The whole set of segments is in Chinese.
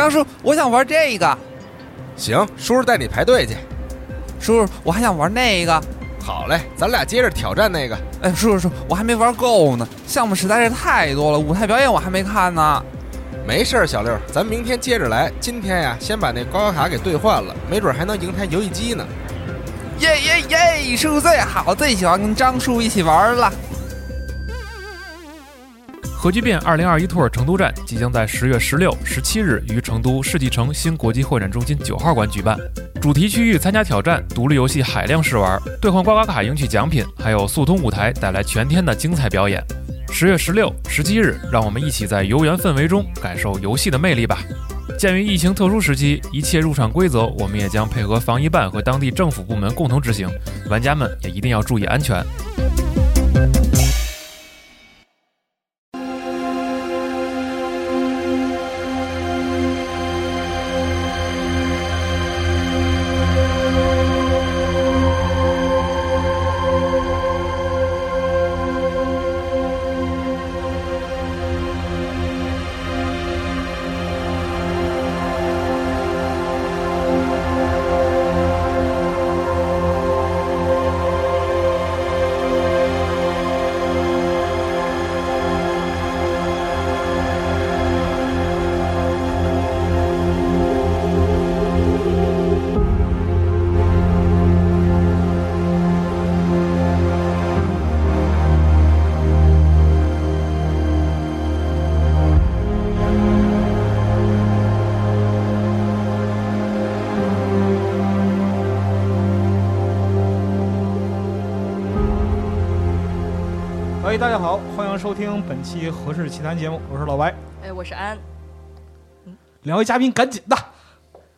张叔，我想玩这个。行，叔叔带你排队去。叔叔，我还想玩那个。好嘞，咱俩接着挑战那个。哎，叔叔叔，我还没玩够呢，项目实在是太多了，舞台表演我还没看呢。没事儿，小六，咱明天接着来。今天呀，先把那刮刮卡给兑换了，没准还能赢台游戏机呢。耶耶耶！叔叔最好，最喜欢跟张叔一起玩了。核聚变二零二一 Tour 成都站即将在十月十六、十七日于成都世纪城新国际会展中心九号馆举办。主题区域参加挑战，独立游戏海量试玩，兑换刮刮卡赢取奖品，还有速通舞台带来全天的精彩表演。十月十六、十七日，让我们一起在游园氛围中感受游戏的魅力吧。鉴于疫情特殊时期，一切入场规则我们也将配合防疫办和当地政府部门共同执行，玩家们也一定要注意安全。本期《何氏奇谈》节目，我是老白。哎，我是安。两位嘉宾，赶紧的，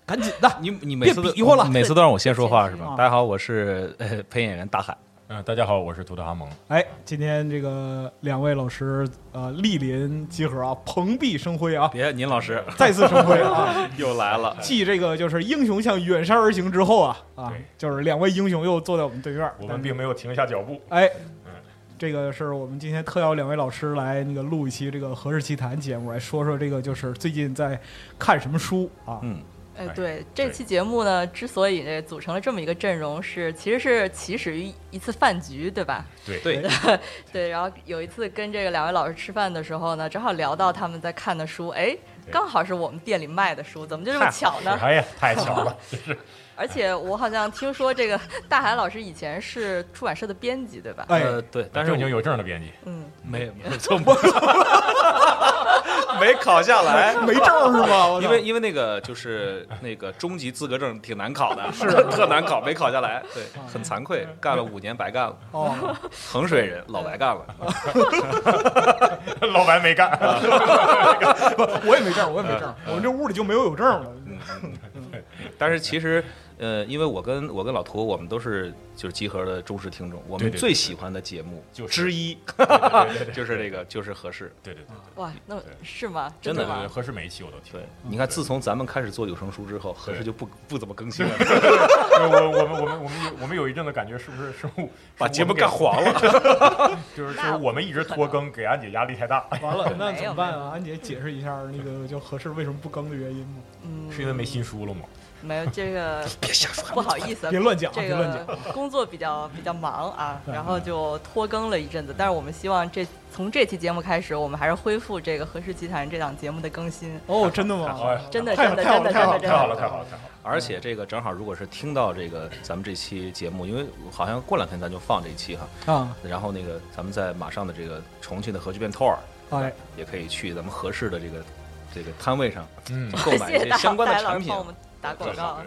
赶紧的，你你每次都别比划了每次都让我先说话是吧啊？大家好，我是呃配音演员大海。嗯，大家好，我是图特阿蒙。哎，今天这个两位老师呃莅临集合啊，蓬荜生辉啊，别，您老师再次生辉啊！又来了。继这个就是英雄向远山而行之后啊啊对，就是两位英雄又坐在我们对面，我们并没有停下脚步。哎嗯，这个是我们今天特邀两位老师来那个录一期这个《何氏奇谈》节目，来说说这个就是最近在看什么书啊？嗯，哎哎，对，这期节目呢，之所以这组成了这么一个阵容，是其实是起始于一次饭局，对吧？对对，对，然后有一次跟这个两位老师吃饭的时候呢，正好聊到他们在看的书，哎，刚好是我们店里卖的书，怎么就这么巧呢？哎呀，太巧了，就是而且我好像听说这个大海老师以前是出版社的编辑，对吧？哎，呃对，但是我正经有证的编辑。嗯，没有没错，没考下来。没证是吗？因为因为那个就是那个中级资格证挺难考的，是 特难考，没考下来，对，很惭愧，干了五年白干了，哦，衡水人老白干了，老白没干，不，我也没证，我也没证，我们这屋里就没有有证的。嗯，嗯但是其实。呃，因为我跟我跟老涂，我们都是就是集合的忠实听众，我们最喜欢的节目就之一 就是这个就是合适。对对对哇，那是吗？真的吗对，？合适每一期我都听对。，你看，自从咱们开始做有声书之后，合适就不不怎么更新了，我我我们我们我们有我们有一阵子感觉是不是是我 把节目干黄，黄了。就是就是我们一直拖更，给安姐压力太大，完了，那怎么办啊？安姐解释一下那个叫合适为什么不更的原因吗？嗯，是因为没新书了吗？没有这个，别瞎说，不好意思，别乱讲，这别乱讲。个工作比较比较忙啊，然后就拖更了一阵子。但是我们希望这从这期节目开始，我们还是恢复这个《何氏奇谈》这档节目的更新。哦，真的吗？哎真的，太真的，太好了真的，真的，太好了，太好了，太好了！而且这个正好，如果是听到这个咱们这期节目，因为好像过两天咱就放这一期哈，啊，然后那个咱们在马上的这个重庆的核聚变 tour 哎，也可以去咱们合适的这个这个摊位上嗯，购买谢谢大一些相关的产品打广告啊。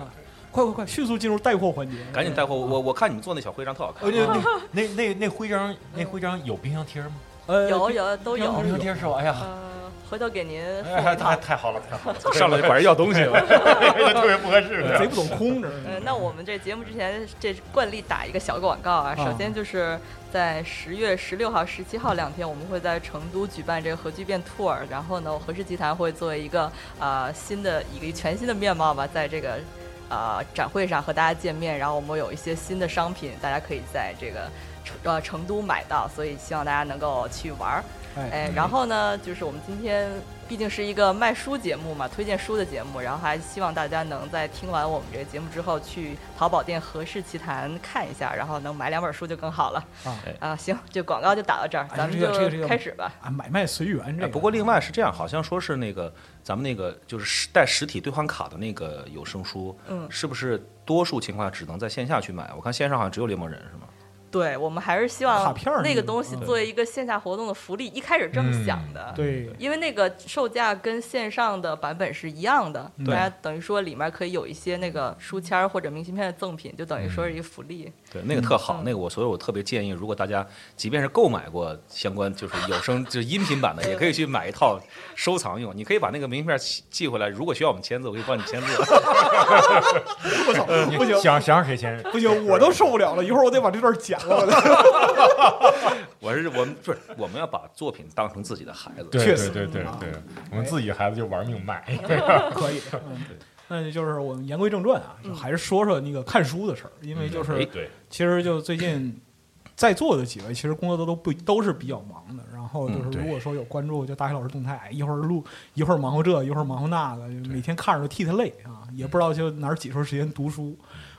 快快快，迅速进入带货环节，赶紧带货，我我看你们做那小徽章特好看呃，。那那那那徽章那徽章有冰箱贴吗？呃，有有都有冰，箱贴是吧？哎呀，呃，回头给您送哎，太。太好了，太好了，上来就管人要东西了。特别不合适的。贼不懂空着。嗯，那我们这节目之前这惯例打一个小广告啊。啊首先就是在十月十六号、十七号两天，我们会在成都举办这个核聚变 tour。然后呢，和氏集团会作为一个呃新的一个全新的面貌吧，在这个呃展会上和大家见面。然后我们有一些新的商品，大家可以在这个成呃成都买到，所以希望大家能够去玩儿。哎，哎，然后呢，就是我们今天毕竟是一个卖书节目嘛，推荐书的节目，然后还希望大家能在听完我们这个节目之后，去淘宝店《和氏奇谈》看一下，然后能买两本书就更好了。啊啊，行，这广告就打到这儿，哎咱们这个这个这个就开始吧。啊，买卖随缘这个。哎不过另外是这样，好像说是那个咱们那个就是实带实体兑换卡的那个有声书，嗯是不是多数情况下只能在线下去买？我看线上好像只有猎魔人是吗？对，我们还是希望那个东西嗯作为一个线下活动的福利，一开始这么想的。对，因为那个售价跟线上的版本是一样的，嗯大家等于说里面可以有一些那个书签儿或者明信片的赠品，就等于说是一个福利。对，那个特好，嗯那个我所以我特别建议，如果大家即便是购买过相关就是有声 就是音频版的，也可以去买一套收藏用。你可以把那个明信片寄寄回来，如果需要我们签字，我可以帮你签字。我操，不行想想让谁签？不行，我都受不了了，一会儿我得把这段剪了。我 我是我们不是我们要把作品当成自己的孩子。对对确实啊对对对，我们自己孩子就玩命卖。可以，嗯，那就是我们言归正传啊，就还是说说那个看书的事儿，因为就是其实就最近在座的几位，其实工作都都不都是比较忙的。然后就是如果说有关注就大黑老师动态，一会儿录，一会儿忙活这，一会儿忙活那个，每天看着都替他累啊，也不知道就哪儿挤出时间读书。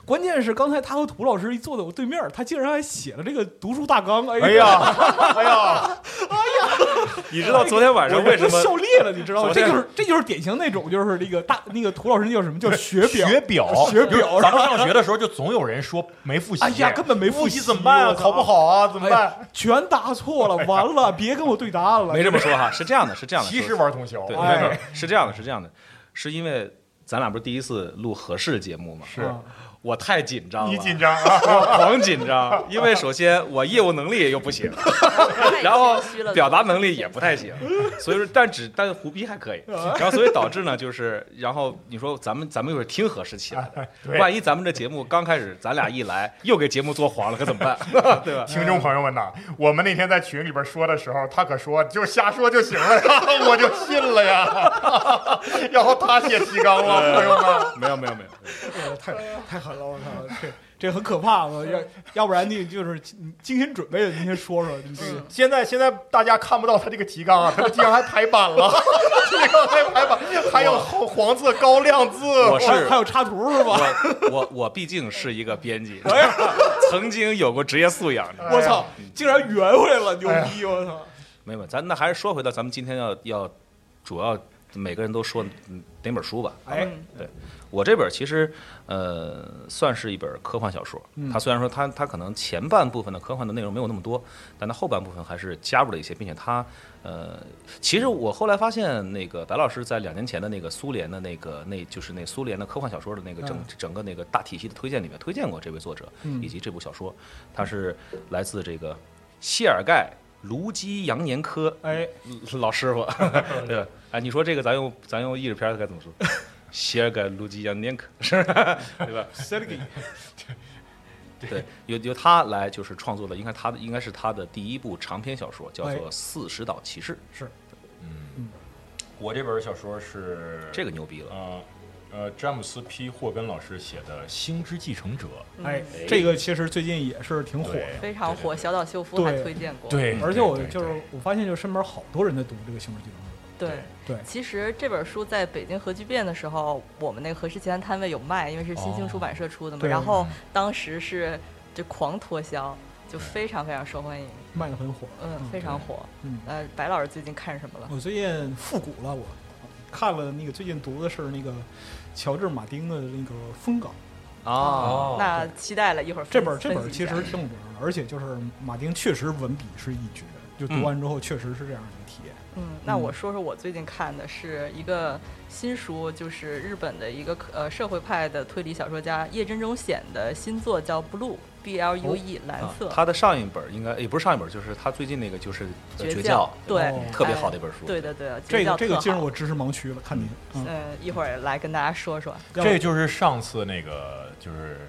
关键是刚才他和涂老师一坐在我对面，他竟然还写了这个读书大纲。哎呀哎呀，哎呀，你知道昨天晚上为什么笑裂了，你知道吗？这就是这就是典型那种就是那个大那个涂老师那叫什么叫学表学表，学表咱们上学的时候就总有人说没复习，哎呀根本没复复习怎么办啊？考不好啊？怎么哎办？全答错了，完了，别跟我对答案了。没这么说哈？是这样的，是这样的。其实玩通宵，对，哎没有是这样的，是这样的，是因为咱俩不是第一次录合适节目吗？是啊我太紧张了，你紧张啊？我狂紧张，因为首先我业务能力又不行，然后表达能力也不太行，所以说但只但胡逼还可以，然后所以导致呢就是，然后你说咱们咱们又是听合适起来的，万一咱们这节目刚开始咱俩一来又给节目做黄了，可怎么办？对吧？听众朋友们呐，我们那天在群里边说的时候，他可说就瞎说就行了呀，我就信了呀。然后他写提纲了，朋友们。没有没有没有，太太狠了，我操，这这很可怕嘛！要要不然你就是你精心准备的，你先说说你这个。现在现在大家看不到他这个提纲啊，他的提纲还排版了，提 纲还排版，还有黄黄字高亮字。我是还还有插图是吧？我我我毕竟是一个编辑，曾经有过职业素养的。我操，竟然圆回来了，牛逼！我操，没有，咱那还是说回到咱们今天要要主要每个人都说嗯哪本书吧。哎，对我这本其实呃算是一本科幻小说，嗯它虽然说它它可能前半部分的科幻的内容没有那么多，但它后半部分还是加入了一些，并且它呃，其实我后来发现那个白老师在两年前的那个苏联的那个那就是那苏联的科幻小说的那个整嗯整个那个大体系的推荐里面推荐过这位作者嗯以及这部小说，它是来自这个谢尔盖。卢基扬年科哎，老师傅，对吧？哎，你说这个咱用咱用译制片儿该怎么说？谢尔盖卢基扬年科是吧？对吧 对，由由他来就是创作的，应该他的应该是他的第一部长篇小说，叫做哎《四十岛骑士是嗯我这本小说是》，这个牛逼了。呃呃詹姆斯 P 霍根老师写的《星之继承者哎，这个其实最近也是挺火的。非常火，小岛秀夫还推荐过。》。对，而且我就是我发现，就身边好多人在读这个《星之继承者对对其实这本书在北京核聚变的时候，我们那个和氏奇谈摊位有卖，因为是新兴出版社出的嘛。对然后当时是就狂脱销，就非常非常受欢迎，》，卖的很火。嗯，非常火。嗯，呃，白老师最近看什么了？我最近复古了，我看了那个最近读的是那个乔治马丁的那个《风港》。啊，那期待了一会儿。这本这本其实挺有名的，而且就是马丁确实文笔是一绝，就读完之后确实是这样一个体验。嗯，那我说说我最近看的是一个新书，就是日本的一个呃社会派的推理小说家叶真中显的新作，叫《Blue》B L U E 蓝啊色。他的上一本应该也不是上一本，就是他最近那个就是呃绝绝教，对哦，特别哎好的一本书。对的对的，这个这个进入我知识盲区了，看您。嗯，嗯，一会儿来跟大家说说。这就是上次那个就是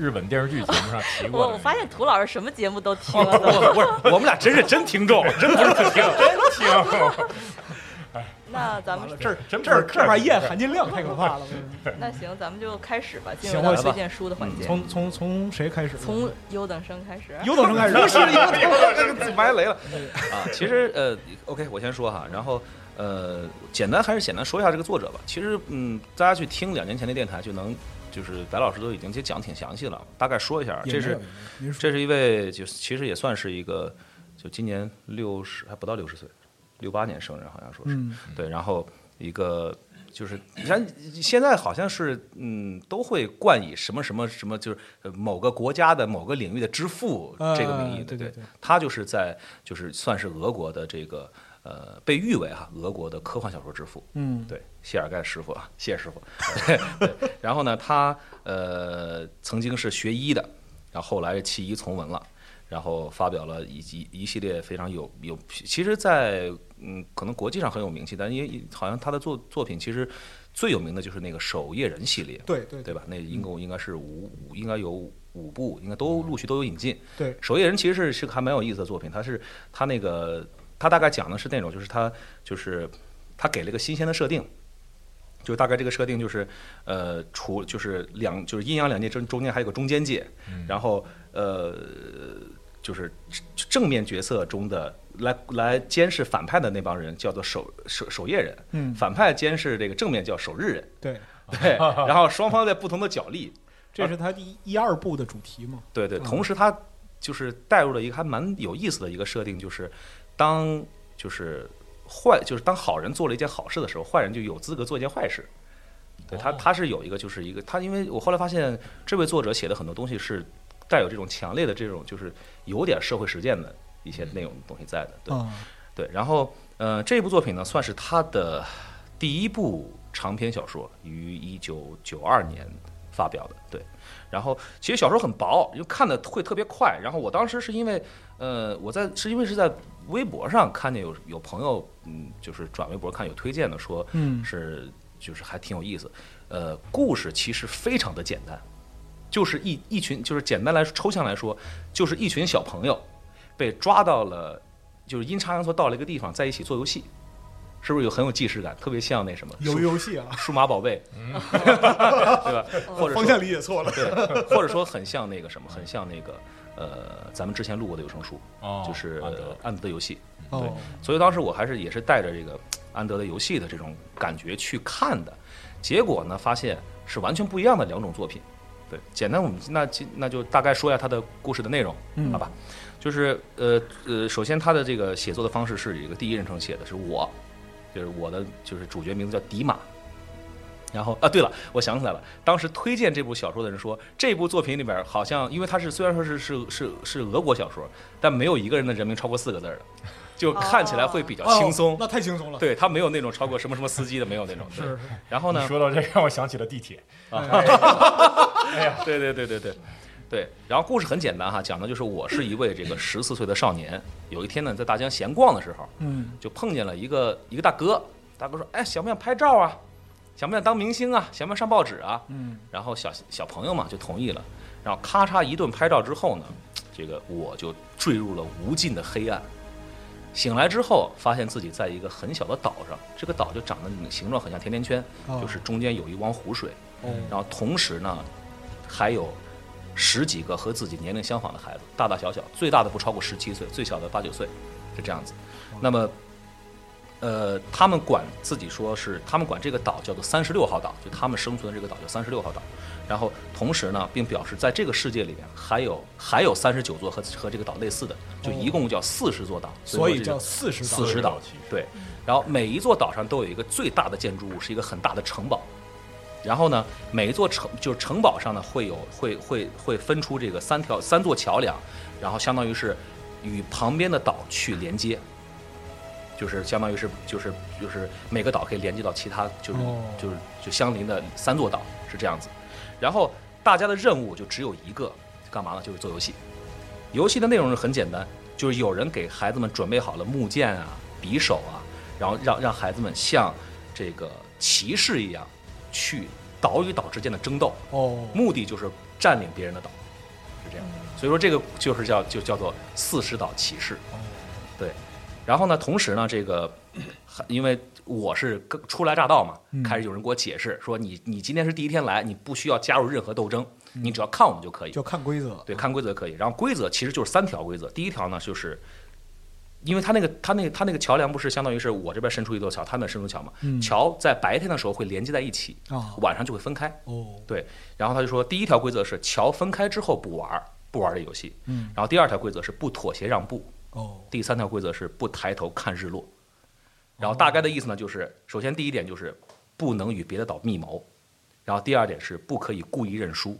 日本电视剧节目上提过。我我发现涂老师什么节目都听了，不是，我们俩真是真听众，真不是不听。听，那咱们这儿真这儿这把盐含金量太可怕了。那行，咱们就开始吧，进入到推荐书的环节。从从从谁开始？从优等生开始。优等生开始。不是优等生埋 雷了啊！其实呃，OK，我先说哈，然后呃，简单还是简单说一下这个作者吧。其实嗯，大家去听两年前的电台就能，就是白老师都已经讲挺详细了，大概说一下，这是这是一位就其实也算是一个，就今年六十还不到六十岁，六八年生人好像说是，嗯。对，然后一个就是你看现在好像是嗯都会冠以什么什么什么，就是呃某个国家的某个领域的之父这个名义对对对。他就是在就是算是俄国的这个呃被誉为哈俄国的科幻小说之父，嗯对，谢尔盖师傅啊，谢师傅。对，然后呢，他呃曾经是学医的，然后后来弃医从文了，然后发表了一集一系列非常有有，其实在，嗯可能国际上很有名气，但因为好像他的作作品其实最有名的就是那个守夜人系列，对对对吧？那一共应该是五五应该有五部，应该都陆续都有引进。对守夜人其实是是个还蛮有意思的作品，它是它那个它大概讲的是那种就是他就是他给了一个新鲜的设定。就是大概这个设定就是，呃，除就是两就是阴阳两界中中间还有个中间界，然后呃，就是正面角色中的来来监视反派的那帮人叫做守守守夜人，嗯。反派监视这个正面叫守日人，对，对，然后双方在不同的角力，这是他第一一二部的主题嘛？对对，嗯。同时他就是带入了一个还蛮有意思的一个设定，就是当就是坏，就是当好人做了一件好事的时候，坏人就有资格做一件坏事。对他，他是有一个，就是一个他，因为我后来发现这位作者写的很多东西是带有这种强烈的这种，就是有点社会实践的一些内容东西在的。对啊，对，然后呃，这部作品呢算是他的第一部长篇小说，于一九九二年发表的。对，然后其实小说很薄，因为看的会特别快。然后我当时是因为呃，我在是因为是在微博上看见有有朋友嗯，就是转微博看有推荐的说，嗯是就是还挺有意思。呃，故事其实非常的简单，就是一一群就是简单来说抽象来说，就是一群小朋友被抓到了，就是阴差阳错到了一个地方，在一起做游戏，是不是有很有既视感？特别像那什么游游戏啊，数码宝贝，对吧？或者方向理解错了。对，或者说很像那个什么，很像那个呃，咱们之前录过的有声书，哦就是安德的游戏。哦，所以当时我还是也是带着这个安德的游戏的这种感觉去看的，结果呢，发现是完全不一样的两种作品。对，简单我们那就那就大概说一下他的故事的内容，嗯好吧？就是呃呃，首先他的这个写作的方式是一个第一人称写的，是我，就是我的就是主角名字叫迪马。然后啊，对了，我想起来了，当时推荐这部小说的人说，这部作品里边好像，因为它是虽然说是是是是俄国小说，但没有一个人的人名超过四个字的，就看起来会比较轻松。哦那太轻松了。对他没有那种超过什么什么司机的，没有那种。对是是，然后呢，说到这个让我想起了地铁。对对对对对对。然后故事很简单哈，讲的就是我是一位这个十四岁的少年，有一天呢在大江闲逛的时候，嗯就碰见了一个一个大哥，大哥说：“哎，想不想拍照啊？想不想当明星啊？想不想上报纸啊？”嗯然后小小朋友嘛就同意了，然后咔嚓一顿拍照之后呢，这个我就坠入了无尽的黑暗。醒来之后，发现自己在一个很小的岛上，这个岛就长得形状很像甜甜圈，哦就是中间有一汪湖水，哦然后同时呢，还有十几个和自己年龄相仿的孩子，大大小小，最大的不超过十七岁，最小的八九岁，是这样子。那么，呃，他们管自己说是，他们管这个岛叫做三十六号岛，就他们生存的这个岛叫三十六号岛。然后同时呢，并表示在这个世界里面还有还有三十九座和和这个岛类似的，就一共叫四十座岛，所以叫四十岛。四十岛，对。然后每一座岛上都有一个最大的建筑物，是一个很大的城堡。然后呢，每一座城就是城堡上呢会有会会会分出这个三条三座桥梁，然后相当于是与旁边的岛去连接，就是相当于是就是就是每个岛可以连接到其他就是、哦就是就相邻的三座岛是这样子。然后大家的任务就只有一个，干嘛呢？就是做游戏。游戏的内容是很简单，就是有人给孩子们准备好了木剑啊、匕首啊，然后让让孩子们像这个骑士一样去岛与岛之间的争斗，哦，目的就是占领别人的岛，是这样。所以说这个就是叫就叫做四十岛骑士。对，然后呢，同时呢，这个 因为我是初来乍到嘛，嗯开始有人给我解释说你你今天是第一天来，你不需要加入任何斗争，你只要看我们就可以。就看规则。对，看规则可以。然后规则其实就是三条规则。第一条呢，就是因为他那个他那个它那个桥梁不是相当于是我这边伸出一座桥，他那伸出桥嘛。嗯桥在白天的时候会连接在一起，啊，晚上就会分开。哦，然后他就说，第一条规则是桥分开之后不玩儿，不玩儿这游戏。嗯，然后第二条规则是不妥协让步，哦，第三条规则是不抬头看日落。然后大概的意思呢，就是首先第一点就是不能与别的岛密谋，然后第二点是不可以故意认输，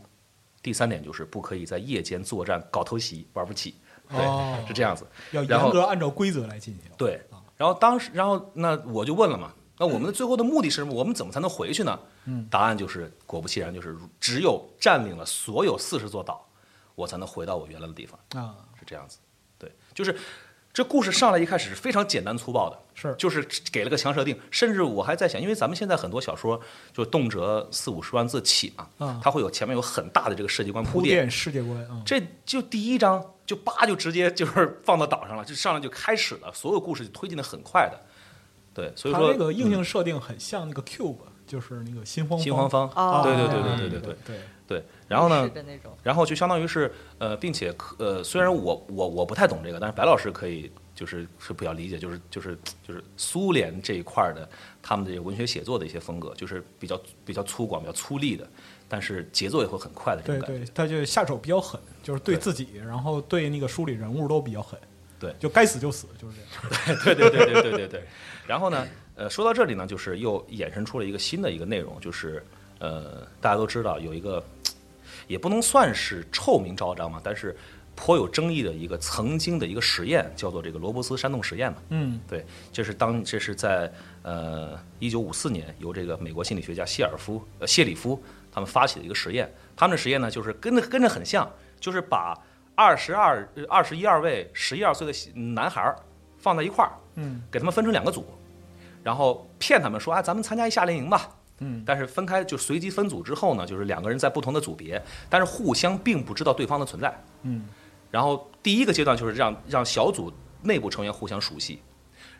第三点就是不可以在夜间作战搞偷袭玩不起，对，哦，是这样子。要严格按照规则来进行。对啊，然后当时，然后那我就问了嘛，那我们的最后的目的是什么？我们怎么才能回去呢？嗯，答案就是果不其然，就是只有占领了所有四十座岛，我才能回到我原来的地方，啊，是这样子。对，就是这故事上来一开始是非常简单粗暴的，是。就是给了个强设定，甚至我还在想，因为咱们现在很多小说就动辄四五十万字起嘛，啊，它会有前面有很大的这个世界观铺铺垫，世界观啊，这就第一章就叭就直接就是 放到岛上了，就上来就开始了，所有故事就推进的很快的。对，所以说那个硬嗯性设定很像那个 Cube，就是那个新荒新荒方，哦对对对对对对对，对。然后呢然后就相当于是呃，并且可呃，虽然我我我不太懂这个，但是白老师可以就是是比较理解，就是就是就是苏联这一块儿的他们的文学写作的一些风格，就是比较比较粗犷、比较粗粝的，但是节奏也会很快的这种感觉。对，他就下手比较狠，就是对对自己，然后对那个书里人物都比较狠。对就该死就死，就是这样。对对对对对对对。然后呢，呃，说到这里呢，就是又衍生出了一个新的一个内容，就是呃，大家都知道有一个，也不能算是臭名昭彰嘛，但是颇有争议的一个曾经的一个实验，叫做这个罗伯斯山洞实验嘛。嗯对，这是当这是在呃一九五四年由这个美国心理学家谢尔夫呃谢里夫他们发起的一个实验。他们的实验呢，就是跟着跟着很像，就是把二十二二十一二位十一二岁的男孩儿放在一块儿，嗯给他们分成两个组，然后骗他们说啊，咱们参加一夏令营吧。嗯但是分开就随机分组之后呢，就是两个人在不同的组别，但是互相并不知道对方的存在。嗯然后第一个阶段就是让让小组内部成员互相熟悉，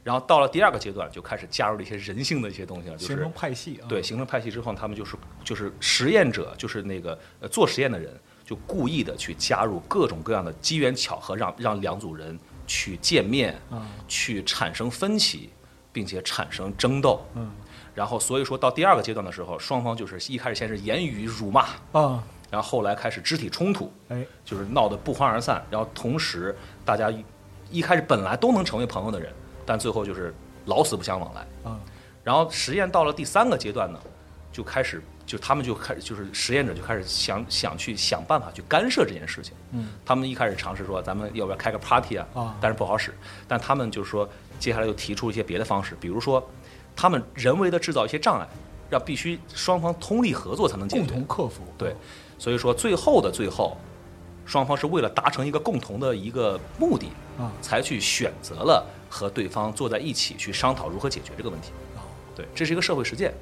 然后到了第二个阶段就开始加入了一些人性的一些东西了，就是形成派系啊。对形成派系之后，他们就是就是实验者，就是那个呃做实验的人，就故意的去加入各种各样的机缘巧合，让让两组人去见面，啊去产生分歧，并且产生争斗。嗯然后所以说到第二个阶段的时候，双方就是一开始先是言语辱骂，啊然后后来开始肢体冲突，哎就是闹得不欢而散。然后同时大家一一开始本来都能成为朋友的人，但最后就是老死不相往来。啊然后实验到了第三个阶段呢，就开始就他们就开始就是实验者就开始想想去想办法去干涉这件事情。嗯他们一开始尝试说咱们要不要开个 party 啊，啊但是不好使。但他们就是说接下来又提出一些别的方式，比如说他们人为的制造一些障碍，让必须双方通力合作才能解决。共同克服。对，所以说最后的最后，双方是为了达成一个共同的一个目的，啊才去选择了和对方坐在一起去商讨如何解决这个问题。哦对，这是一个社会实践。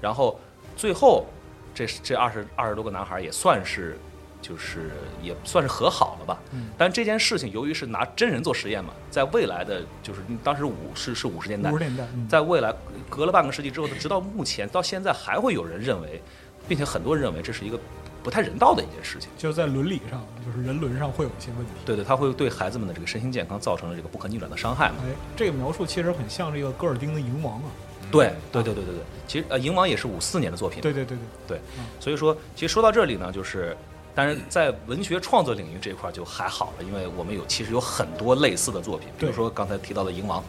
然后最后，这这二十二十多个男孩也算是，就是也算是和好了吧。嗯但这件事情由于是拿真人做实验嘛，在未来的就是当时五是是五十年代五，十年代，嗯在未来隔了半个世纪之后，直到目前到现在还会有人认为，并且很多人认为这是一个不太人道的一件事情。就是在伦理上，就是人伦上会有一些问题。对对，它会对孩子们的这个身心健康造成了这个不可逆转的伤害嘛？哎，这个描述其实很像这个戈尔丁的《蝇王》啊。对对对对对对，其实呃，《蝇王》也是五四年的作品，对对对对，所以说，其实说到这里呢，就是，当然在文学创作领域这一块就还好了，因为我们有其实有很多类似的作品，比如说刚才提到的《蝇王》，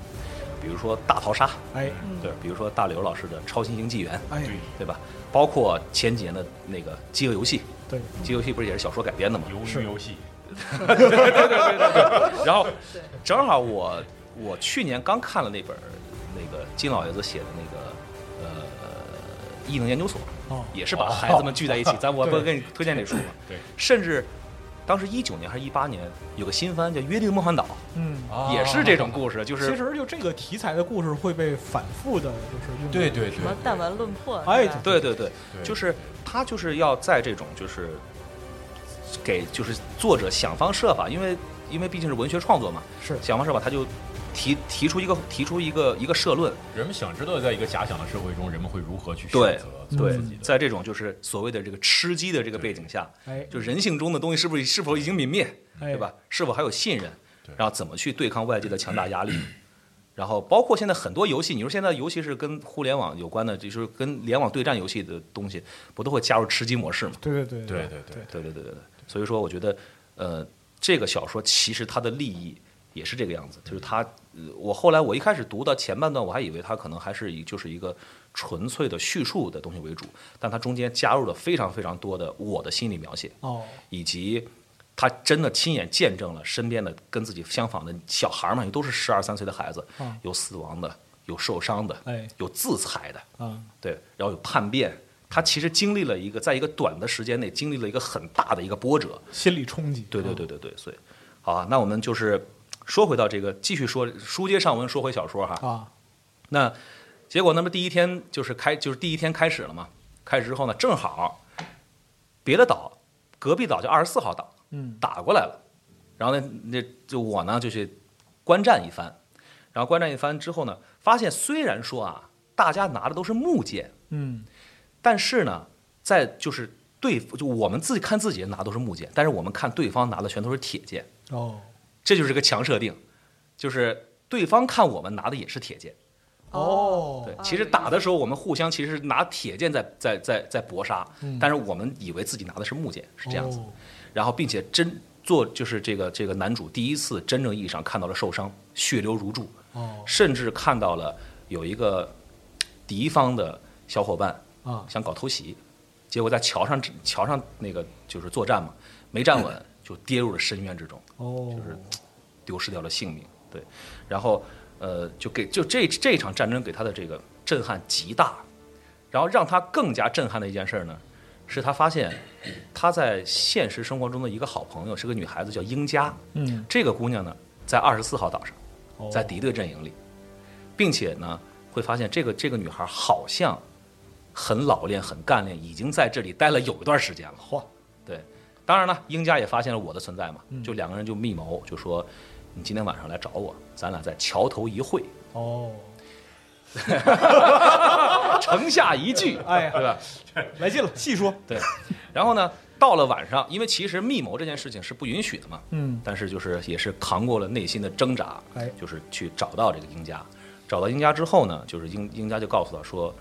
比如说《大逃杀》，哎。对，比如说大刘老师的《超新星纪元》，哎，对吧？包括前几年的那个《饥饿游戏》，对，《饥饿游戏》不是也是小说改编的吗？鱿鱼游戏，然后正好我我去年刚看了那本那个金老爷子写的那个呃异能研究所，哦，也是把孩子们聚在一起。咱我不是给你推荐这书吗？对，甚至当时一九年还是一八年有个新番叫《约定梦幻岛嗯，》，也是这种故事，就是其实就这个题材的故事会被反复的，就是用对对对什么弹丸论破，哎对对对，对。就是他就是要在这种就是给就是作者想方设法，因为因为毕竟是文学创作嘛，是。想方设法他就提提出一个提出一个一个社论，人们想知道，在一个假想的社会中，人们会如何去选对择自己，的。在这种就是所谓的这个吃鸡的这个背景下，哎，就人性中的东西是不是是否已经泯灭，哎对吧？是否还有信任？然后怎么去对抗外界的强大压力？然后包括现在很多游戏，你说现在尤其是跟互联网有关的，就是跟联网对战游戏的东西，不都会加入吃鸡模式吗？对对对对对对对对对对对。所以说，我觉得，呃，这个小说其实它的立意也是这个样子，就是他，呃我后来我一开始读到前半段，我还以为他可能还是以就是一个纯粹的叙述的东西为主，但他中间加入了非常非常多的我的心理描写，哦，以及他真的亲眼见证了身边的跟自己相仿的小孩儿们，都是十二三岁的孩子啊，有死亡的，有受伤的，哎。有自裁的，啊，对，然后有叛变。他其实经历了一个，在一个短的时间内经历了一个很大的一个波折，心理冲击，对对对对对，所以，好啊，那我们就是说回到这个，继续说书接上文，说回小说哈。啊，那结果，那么第一天就是开，就是第一天开始了嘛。开始之后呢，正好别的岛，隔壁岛就二十四号岛嗯打过来了，然后呢，那就我呢就去观战一番，然后观战一番之后呢，发现虽然说啊，大家拿的都是木剑，嗯但是呢，在就是对，就我们自己看自己拿都是木剑，但是我们看对方拿的全都是铁剑。哦这就是个强设定，就是对方看我们拿的也是铁剑。哦对，啊其实打的时候我们互相其实拿铁剑在在在在搏杀，嗯但是我们以为自己拿的是木剑，是这样子。哦然后并且真做就是这个这个男主第一次真正意义上看到了受伤，血流如注，哦甚至看到了有一个敌方的小伙伴啊想搞偷袭，结果在桥上桥上那个就是作战嘛，没站稳 就跌入了深渊之中。哦，就是丢失掉了性命。对，然后呃，就给就这这场战争给他的这个震撼极大，然后让他更加震撼的一件事儿呢，是他发现他在现实生活中的一个好朋友是个女孩子叫英佳，嗯这个姑娘呢在二十四号岛上，哦在敌对阵营里，并且呢会发现这个这个女孩好像很老练、很干练，已经在这里待了有一段时间了。嚯，对，当然了，英家也发现了我的存在嘛，嗯就两个人就密谋，就说你今天晚上来找我，咱俩在桥头一会，哦，城下一聚，哎呀对吧？来劲了，细说，对，然后呢，到了晚上，因为其实密谋这件事情是不允许的嘛，嗯但是就是也是扛过了内心的挣扎，哎就是去找到这个英家。找到英家之后呢，就是英英家就告诉他说，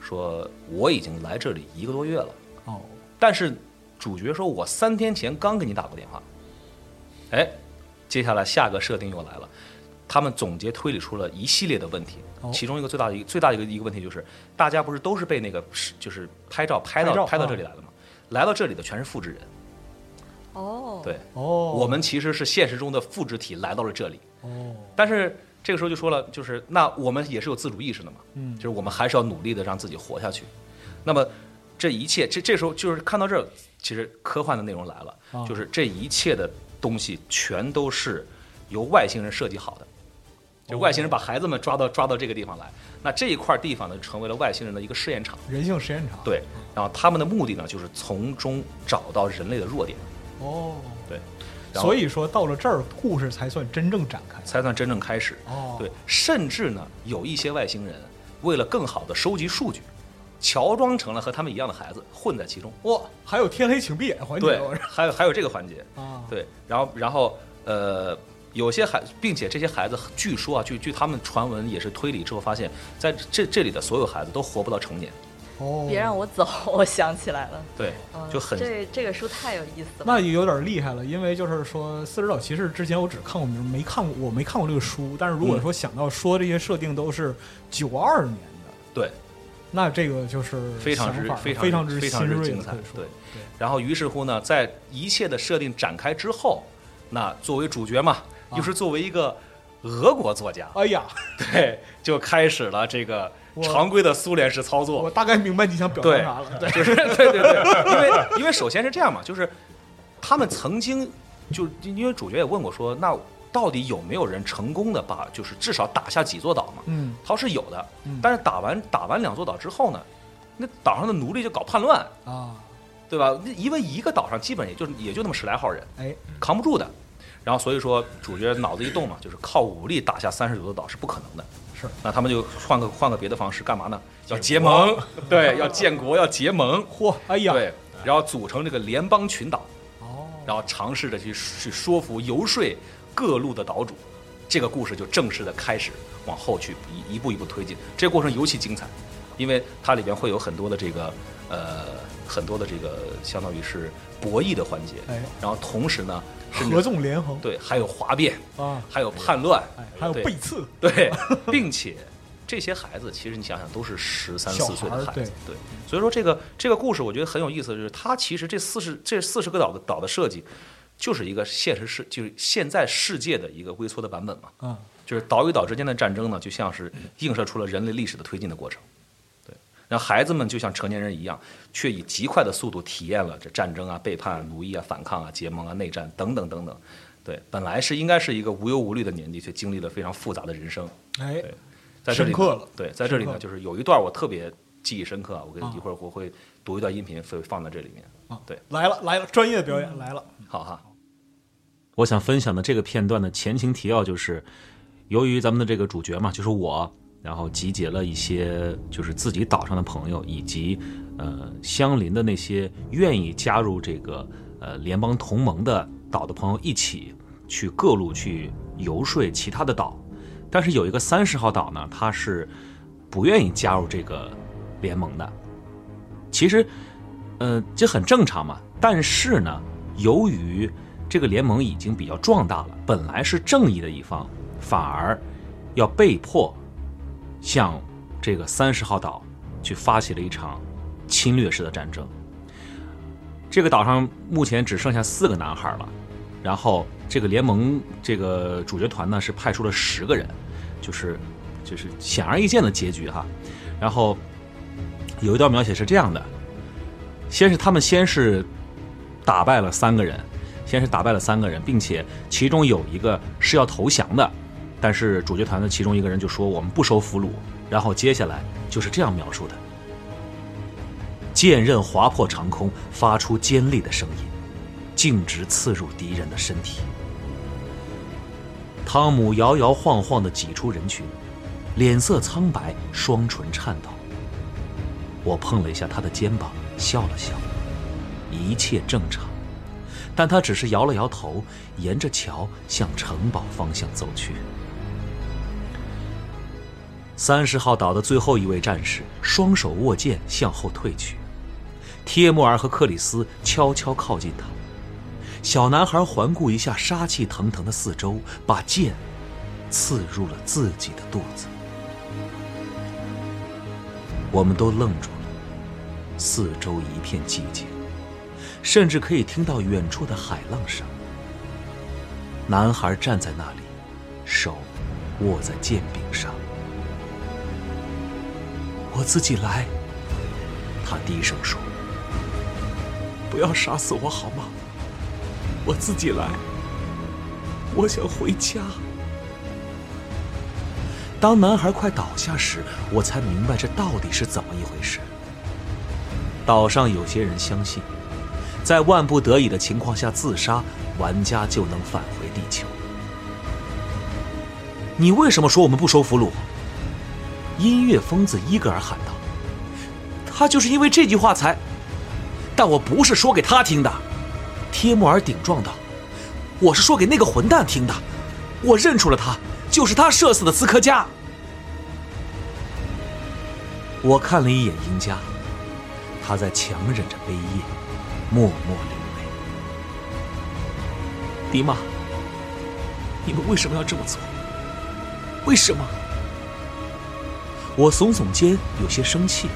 说我已经来这里一个多月了，哦但是主角说我三天前刚给你打过电话，哎，接下来下个设定又来了，他们总结推理出了一系列的问题，哦。其中一个最大的一个最大的一个一个问题就是，大家不是都是被那个是就是拍照拍到拍照拍到啊这里来了吗？来到这里的全是复制人，哦，对，哦，我们其实是现实中的复制体来到了这里，哦。但是这个时候就说了，就是那我们也是有自主意识的嘛，嗯。就是我们还是要努力的让自己活下去。那么这一切，这这时候就是看到这儿，其实科幻的内容来了，啊。就是这一切的东西全都是由外星人设计好的，就外星人把孩子们抓到抓到这个地方来，那这一块地方呢，成为了外星人的一个试验场。人性实验场，对，然后他们的目的呢，就是从中找到人类的弱点，哦，对，所以说到了这儿，故事才算真正展开，才算真正开始。哦，对，甚至呢，有一些外星人为了更好的收集数据，乔装成了和他们一样的孩子混在其中。哇，还有天黑请闭眼环节，对，还有还有这个环节，啊，对，然后然后呃，有些孩，并且这些孩子据说啊，据据他们传闻也是推理之后发现，在这这里的所有孩子都活不到成年，哦，别让我走，我想起来了，对，嗯就很这这个书太有意思了。那也有点厉害了，因为就是说《四十岛骑士》之前我只看过名，没看过，我没看过这个书。但是如果嗯说想到说这些设定都是九二年的，对，那这个就是非常之非常非常之非常之精彩对对，然后于是乎呢，在一切的设定展开之后，那作为主角嘛，啊又是作为一个俄国作家，哎呀，对，就开始了这个常规的苏联式操作我。大概明白你想表达啥了。对，就是对对对，因为因为首先是这样嘛，就是他们曾经就因为主角也问过说，那到底有没有人成功的把就是至少打下几座岛嘛？嗯，他说是有的嗯，但是打完打完两座岛之后呢，那岛上的奴隶就搞叛乱，啊，对吧？因为一个岛上基本也就也就那么十来号人，哎，扛不住的。然后所以说主角脑子一动嘛，就是靠武力打下三十九座岛是不可能的。是，那他们就换个换个别的方式，干嘛呢？要结盟，对，要建国，要结盟，嚯，哎呀，对，然后组成这个联邦群岛，哦，然后尝试着去去说服、游说各路的岛主，这个故事就正式的开始往后去一一步一步推进。这个过程尤其精彩，因为它里边会有很多的这个呃很多的这个相当于是博弈的环节，哎，然后同时呢，甚合纵连横。对还有哗变，啊，还有叛乱，哎，还有背刺，对，并且这些孩子其实你想想都是十三四岁的孩子，对，所以说这个这个故事我觉得很有意思，就是它其实这四十这四十个岛的岛的设计，就是一个现实世就是现在世界的一个微缩的版本嘛，嗯，就是岛与岛之间的战争呢，就像是映射出了人类历史的推进的过程。对，那孩子们就像成年人一样，却以极快的速度体验了这战争啊、背叛、啊、奴役啊、反抗啊、结盟啊、内战等等等等。对，本来是应该是一个无忧无虑的年纪，却经历了非常复杂的人生。哎，在这里深刻了。对，在这里呢，就是有一段我特别记忆深刻啊，我跟啊。一会儿我会读一段音频，所以放在这里面。啊，对，来了来了，专业的表演来了，好哈，我想分享的这个片段的前情提要就是，由于咱们的这个主角嘛，就是我，然后集结了一些就是自己岛上的朋友，以及呃相邻的那些愿意加入这个呃联邦同盟的岛的朋友，一起去各路去游说其他的岛。但是有一个三十号岛呢，他是不愿意加入这个联盟的。其实，呃，这很正常嘛。但是呢，由于这个联盟已经比较壮大了，本来是正义的一方，反而要被迫向这个三十号岛去发起了一场侵略式的战争。这个岛上目前只剩下四个男孩了，然后这个联盟这个主角团呢是派出了十个人，就是就是显而易见的结局哈。然后有一段描写是这样的：先是他们先是打败了三个人，先是打败了三个人，并且其中有一个是要投降的，但是主角团的其中一个人就说我们不收俘虏，然后接下来就是这样描述的：剑刃划破长空，发出尖利的声音，径直刺入敌人的身体。汤姆摇摇晃晃地挤出人群，脸色苍白，双唇颤抖。我碰了一下他的肩膀，笑了笑，一切正常。但他只是摇了摇头，沿着桥向城堡方向走去。三十号岛的最后一位战士双手握剑向后退去，帖木儿和克里斯悄悄靠近他。小男孩环顾一下杀气腾腾的四周，把剑刺入了自己的肚子。我们都愣住，四周一片寂静，甚至可以听到远处的海浪声。男孩站在那里，手握在剑柄上。我自己来，他低声说：“不要杀死我好吗？我自己来，我想回家。”当男孩快倒下时，我才明白这到底是怎么一回事。岛上有些人相信，在万不得已的情况下自杀，玩家就能返回地球。你为什么说我们不收俘虏？音乐疯子伊格尔喊道：“他就是因为这句话才……但我不是说给他听的。”贴木尔顶撞道：“我是说给那个混蛋听的。我认出了他，就是他射死的斯科加。”我看了一眼赢家，他在强忍着悲咽，默默流泪。迪玛，你们为什么要这么做？为什么？我耸耸肩，有些生气。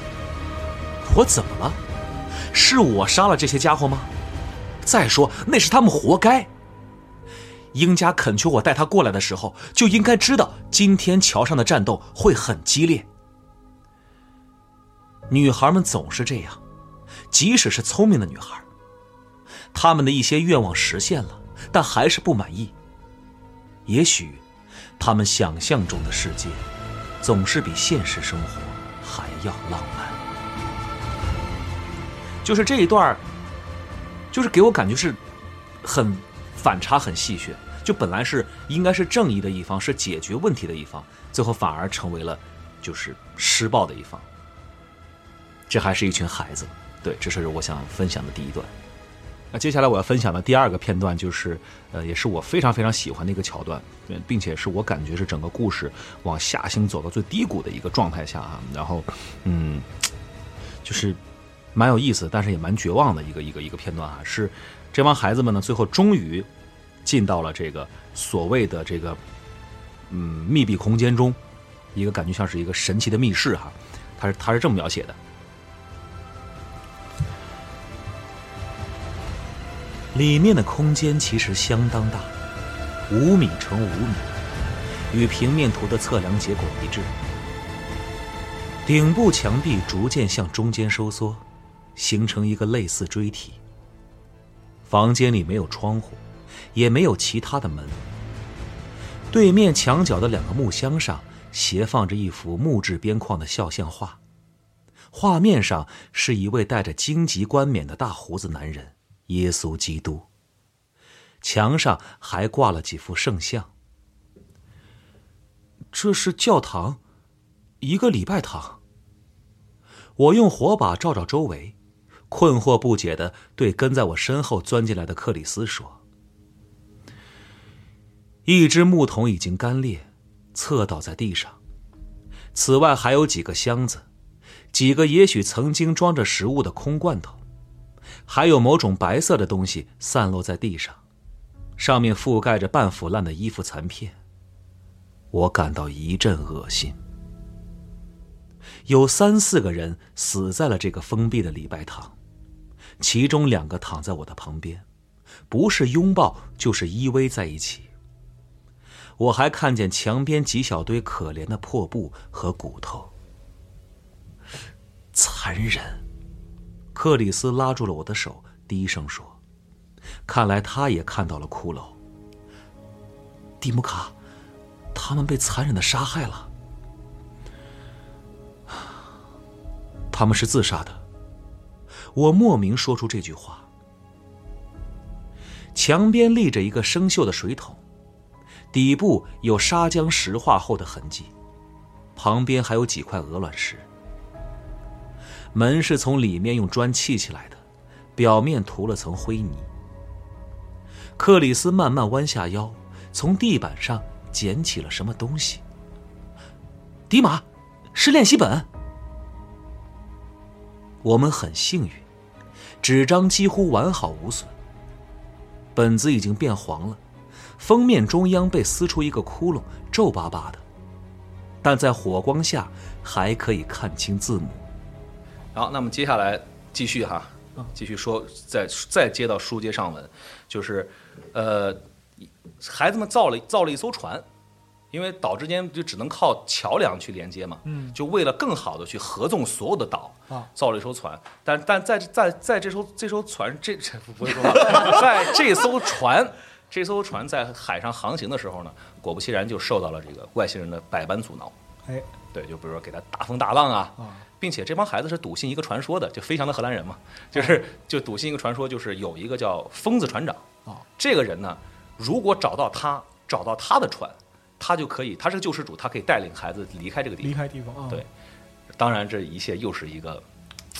我怎么了？是我杀了这些家伙吗？再说，那是他们活该。英家恳求我带他过来的时候，就应该知道今天桥上的战斗会很激烈。女孩们总是这样，即使是聪明的女孩，她们的一些愿望实现了，但还是不满意。也许，她们想象中的世界。总是比现实生活还要浪漫。就是这一段就是给我感觉是很反差、很戏谑。就本来是应该是正义的一方，是解决问题的一方，最后反而成为了就是施暴的一方。这还是一群孩子，对，这是我想分享的第一段。那接下来我要分享的第二个片段，就是呃，也是我非常非常喜欢的一个桥段，并且是我感觉是整个故事往下行走到最低谷的一个状态下啊。然后，嗯，就是蛮有意思，但是也蛮绝望的一个一个一个片段啊。是这帮孩子们呢，最后终于进到了这个所谓的这个嗯密闭空间中，一个感觉像是一个神奇的密室哈。他是他是这么描写的。里面的空间其实相当大，五米乘五米，与平面图的测量结果一致。顶部墙壁逐渐向中间收缩，形成一个类似锥体。房间里没有窗户，也没有其他的门。对面墙角的两个木箱上斜放着一幅木质边框的肖像画，画面上是一位戴着荆棘冠冕的大胡子男人。耶稣基督。墙上还挂了几幅圣像。这是教堂，一个礼拜堂。我用火把照照周围，困惑不解的对跟在我身后钻进来的克里斯说：“一只木桶已经干裂，侧倒在地上。此外还有几个箱子，几个也许曾经装着食物的空罐头。”还有某种白色的东西散落在地上，上面覆盖着半腐烂的衣服残片。我感到一阵恶心。有三四个人死在了这个封闭的礼拜堂，其中两个躺在我的旁边，不是拥抱就是依偎在一起。我还看见墙边几小堆可怜的破布和骨头，残忍。克里斯拉住了我的手，低声说：“看来他也看到了骷髅。蒂姆卡，他们被残忍的杀害了。他们是自杀的。”我莫名说出这句话。墙边立着一个生锈的水桶，底部有砂浆石化后的痕迹，旁边还有几块鹅卵石。门是从里面用砖砌起来的，表面涂了层灰泥。克里斯慢慢弯下腰，从地板上捡起了什么东西。迪玛，是练习本。我们很幸运，纸张几乎完好无损。本子已经变黄了，封面中央被撕出一个窟窿，皱巴巴的，但在火光下还可以看清字母。好，那么接下来继续哈，继续说，再再接到书接上文，就是，呃，孩子们造了造了一艘船，因为岛之间就只能靠桥梁去连接嘛，嗯，就为了更好的去合纵所有的岛，啊，造了一艘船，但但在在在这艘这艘船这这不会说话，在这艘船这艘船在海上航行的时候呢，果不其然就受到了这个外星人的百般阻挠，哎，对，就比如说给他大风大浪啊。并且这帮孩子是笃信一个传说的，就飞翔的荷兰人嘛，就是就笃信一个传说，就是有一个叫疯子船长啊，这个人呢，如果找到他，找到他的船，他就可以，他是救世主，他可以带领孩子离开这个地方，离开地方。对，当然这一切又是一个。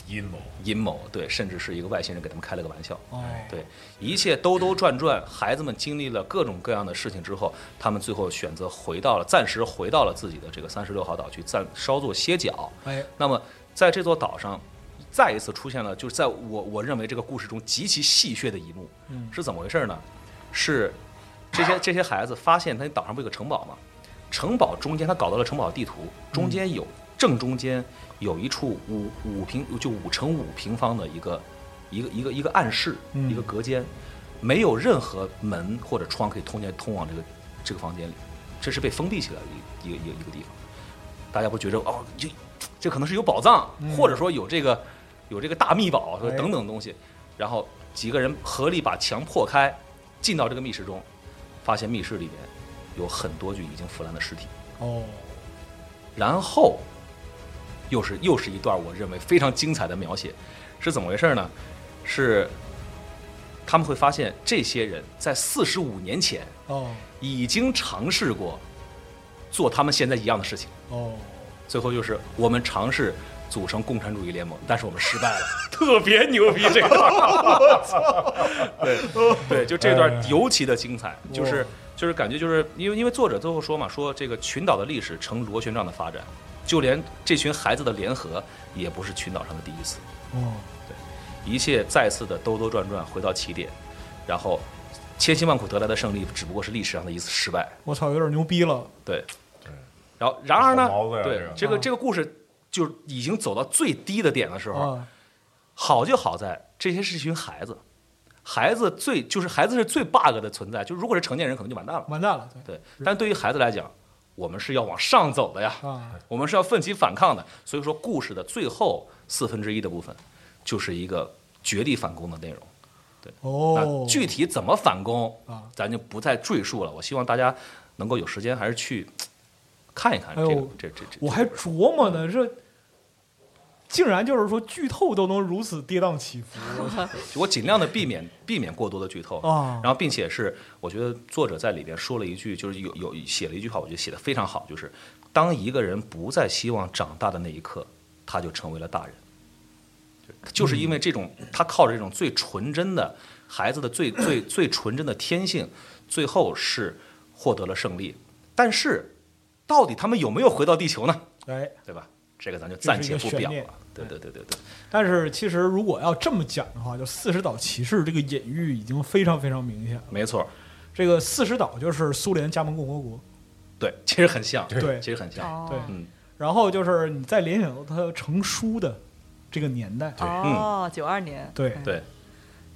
阴谋，阴谋，对，甚至是一个外星人给他们开了个玩笑。哦，对，一切兜兜转转，孩子们经历了各种各样的事情之后，他们最后选择回到了，暂时回到了自己的这个三十六号岛去暂稍作歇脚。哎，那么在这座岛上，再一次出现了，就是在我我认为这个故事中极其戏谑的一幕，嗯是怎么回事呢？是这些这些孩子发现，他岛上不有个城堡吗？城堡中间，他搞到了城堡地图，中间有正中间。有一处五五平就五乘五平方的一个一个一个一个暗室，一个隔间，没有任何门或者窗可以通见通往这个这个房间里，这是被封闭起来的一一个一个一个地方。大家不觉得哦，这这可能是有宝藏，或者说有这个有这个大秘宝等等东西。然后几个人合力把墙破开，进到这个密室中，发现密室里面有很多具已经腐烂的尸体。哦，然后。又是又是一段我认为非常精彩的描写，是怎么回事呢？是他们会发现这些人在四十五年前哦。已经尝试过做他们现在一样的事情。哦，最后就是我们尝试组成共产主义联盟，但是我们失败了，特别牛逼这个。段。对对，就这段尤其的精彩，就是就是感觉就是因为因为作者最后说嘛，说这个群岛的历史呈螺旋状的发展，就连这群孩子的联合也不是群岛上的第一次，哦，对一切再次的兜兜转转回到起点，然后千辛万苦得来的胜利只不过是历史上的一次失败。我操，有点牛逼了。对，然后然而呢对这个这个这个故事就已经走到最低的点的时候，啊，好就好在这些是一群孩子，孩子最就是孩子是最 bug 的存在，就如果是成年人可能就完蛋了。完蛋了，对对，但对于孩子来讲，我们是要往上走的呀，啊，我们是要奋起反抗的。所以说，故事的最后四分之一的部分，就是一个绝地反攻的内容。对哦那，具体怎么反攻啊，咱就不再赘述了。我希望大家能够有时间还是去看一看这个、这这这。我还琢磨呢，这竟然就是说剧透都能如此跌宕起伏 我尽量的避免避免过多的剧透啊然后并且是我觉得作者在里边说了一句，就是有有写了一句话，我觉得写的非常好，就是当一个人不再希望长大的那一刻，他就成为了大人。就就是因为这种，他靠着这种最纯真的孩子的最最最纯真的天性，最后是获得了胜利。但是，到底他们有没有回到地球呢？哎，对吧？这个咱就暂且不表了。对。对对对对。但是其实如果要这么讲的话，就四十岛骑士这个隐喻已经非常非常明显了。没错，这个四十岛就是苏联加盟共和国，对，其实很像，对。其实很像。哦。对。嗯，然后就是你再联想到它成书的这个年代，哦，九二年，对，对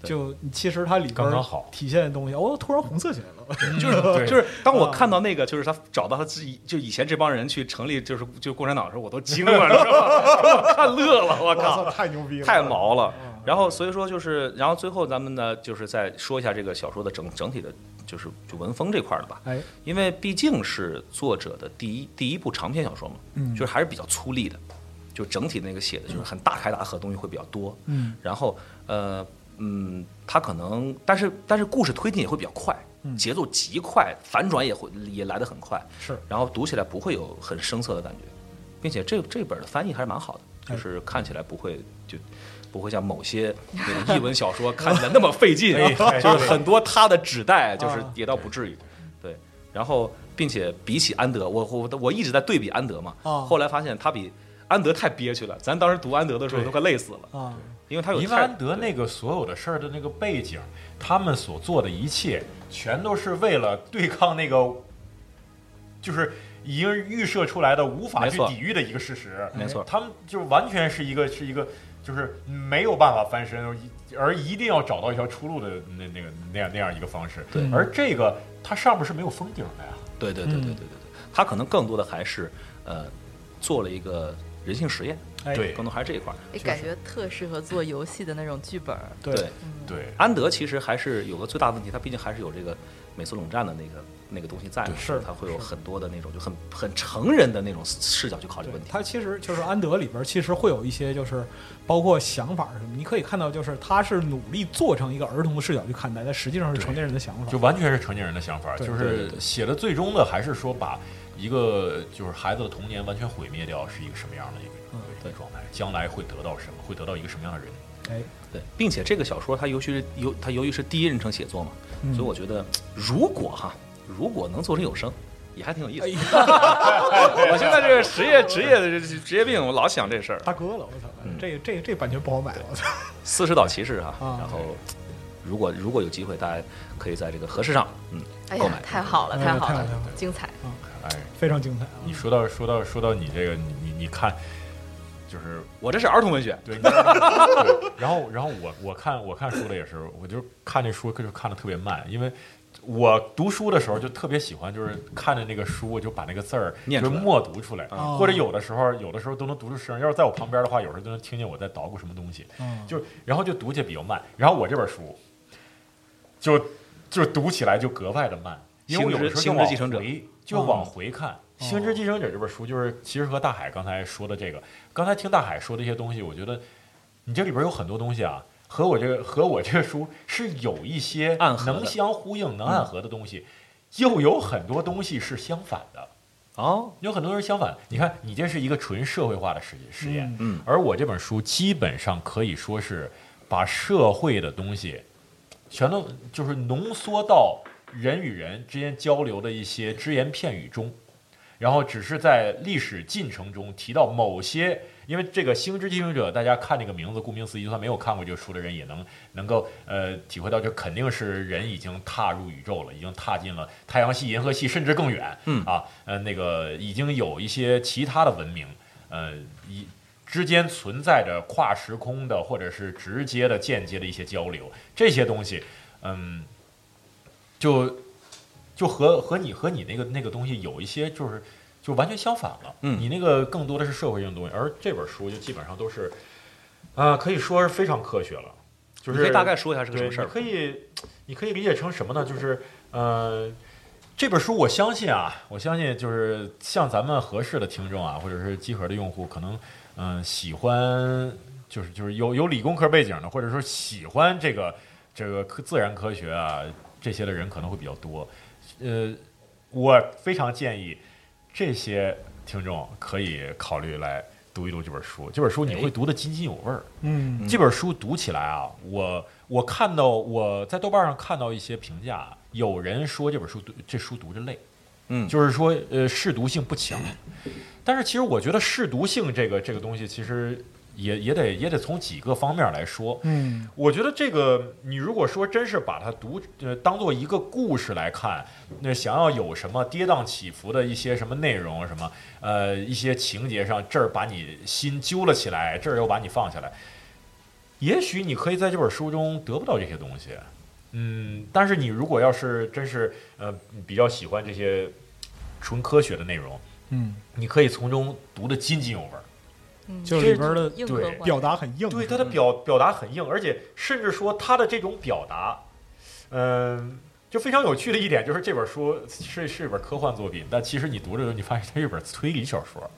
就其实它里边刚刚好体现的东西，哦，突然红色起来了。就是 就是，当我看到那个，就是他找到他自己，就以前这帮人去成立，就是就共产党的时候，我都惊了，知道吧？我看乐了，我靠，太牛逼了，太毛了嗯。然后所以说就是，然后最后咱们呢，就是再说一下这个小说的整整体的，就是就文风这块儿的吧。哎，因为毕竟是作者的第一第一部长篇小说嘛，嗯就是还是比较粗粝的，就整体那个写的就是很大开大合，东西会比较多。嗯然后呃嗯，他可能，但是但是故事推进也会比较快，嗯。节奏极快，反转也会也来得很快，是。然后读起来不会有很生涩的感觉，并且这这本的翻译还是蛮好的，哎。就是看起来不会就。不会像某些那个译文小说看起来那么费劲，哎 就是很多他的纸带，就是啊也倒不至于。对，然后并且比起安德，我我我一直在对比安德嘛，啊。后来发现他比安德太憋屈了。咱当时读安德的时候都快累死了，啊，因为他有太因为安德那个所有的事儿的那个背景，他们所做的一切，全都是为了对抗那个，就是已经预设出来的无法去抵御的一个事实。没错他们就完全是一个是一个，就是没有办法翻身，而一定要找到一条出路的那那个那样那样一个方式。对而这个它上面是没有封顶的呀。对对对对对对对，他可能更多的还是呃做了一个人性实验，哎，对。更多还是这一块儿。哎，感觉特适合做游戏的那种剧本。儿。对对，安德其实还是有个最大的问题，他毕竟还是有这个美苏冷战的那个那个东西在，是他会有很多的那种就很很成人的那种视角去考虑问题。他其实就是安德里边其实会有一些就是包括想法什么，你可以看到就是他是努力做成一个儿童的视角去看待，但实际上是成年人的想法。就完全是成年人的想法，就是写的最终的还是说把一个就是孩子的童年完全毁灭掉是一个什么样的一个嗯一个状态，将来会得到什么，会得到一个什么样的人。哎，对，并且这个小说它尤其是由它由于是第一人称写作嘛，嗯。所以我觉得如果哈，如果能做成有声，也还挺有意思。我现在这个职业职业的这职业病，我老想这事儿。大哥了，我操，嗯。这这这版权不好买，我操，四十岛骑士哈，啊。然后如果如果有机会，大家可以在这个合适上，嗯，购买，太好了，哎太好了精彩。哎，非常精彩啊！你说到说到说到你这个，你你你看，就是我这是儿童文学，对，对然后然后我我看我看书的也是，我就看这书就看的特别慢，因为。我读书的时候就特别喜欢，就是看着那个书，我就把那个字儿就念出来默读出来，哦或者有的时候有的时候都能读出声。要是在我旁边的话，有时候都能听见我在捣鼓什么东西。嗯就然后就读起来比较慢。然后我这本书就就读起来就格外的慢，因为我有的时候就往星之继承者回就往回看。哦星之继承者》这本书就是其实和大海刚才说的这个，刚才听大海说的一些东西，我觉得你这里边有很多东西啊，和我这个和我这个书是有一些能相呼应、能暗合的东西，又有很多东西是相反的。啊，有很多人相反，你看，你这是一个纯社会化的实实验，嗯而我这本书基本上可以说是把社会的东西，全都就是浓缩到人与人之间交流的一些只言片语中，然后只是在历史进程中提到某些，因为这个《星之继承者》，大家看这个名字，顾名思义，就算没有看过这个书的人，也能能够呃体会到，这肯定是人已经踏入宇宙了，已经踏进了太阳系、银河系，甚至更远。嗯啊，呃，那个已经有一些其他的文明，呃，一之间存在着跨时空的或者是直接的、间接的一些交流，这些东西，嗯，就就和和你和你那个那个东西有一些就是就完全相反了。嗯你那个更多的是社会性的东西，而这本书就基本上都是，啊、可以说是非常科学了。就是你可以大概说一下是个什对，么事儿你可以，你可以理解成什么呢？就是呃，这本书我相信啊，我相信就是像咱们合适的听众啊，或者是集合的用户，可能嗯、喜欢就是就是有有理工科背景的，或者说喜欢这个这个科自然科学啊这些的人可能会比较多。呃，我非常建议这些听众可以考虑来读一读这本书。这本书你会读得津津有味儿。嗯这本书读起来啊，我我看到我在豆瓣上看到一些评价，有人说这本书读这书读着累，嗯就是说呃适读性不强。但是其实我觉得适读性这个这个东西，其实也也得也得从几个方面来说。嗯我觉得这个，你如果说真是把它读呃当做一个故事来看，那想要有什么跌宕起伏的一些什么内容，什么呃一些情节上，这儿把你心揪了起来，这儿又把你放下来，也许你可以在这本书中得不到这些东西，嗯，但是你如果要是真是呃比较喜欢这些纯科学的内容，嗯，你可以从中读得津津有味儿。嗯就里边的对表达很硬，对他的表表达很硬，而且甚至说他的这种表达，嗯、就非常有趣的一点就是这本书是是一本科幻作品，但其实你读着时候你发现它是一本推理小说，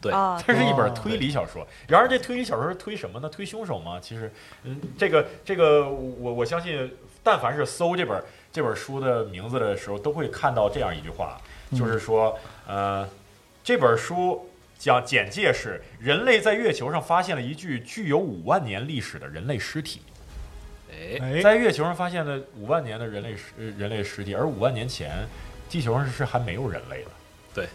对啊，它是一本哦推理小说。然而这推理小说是推什么呢？推凶手吗？其实，嗯，这个这个我我相信，但凡是搜这本这本书的名字的时候，都会看到这样一句话，就是说，呃，这本书。讲简介是人类在月球上发现了一具具有五万年历史的人类尸体，哎，哎，在月球上发现了五万年的人类尸呃人类尸体，而五万年前，地球上是还没有人类的。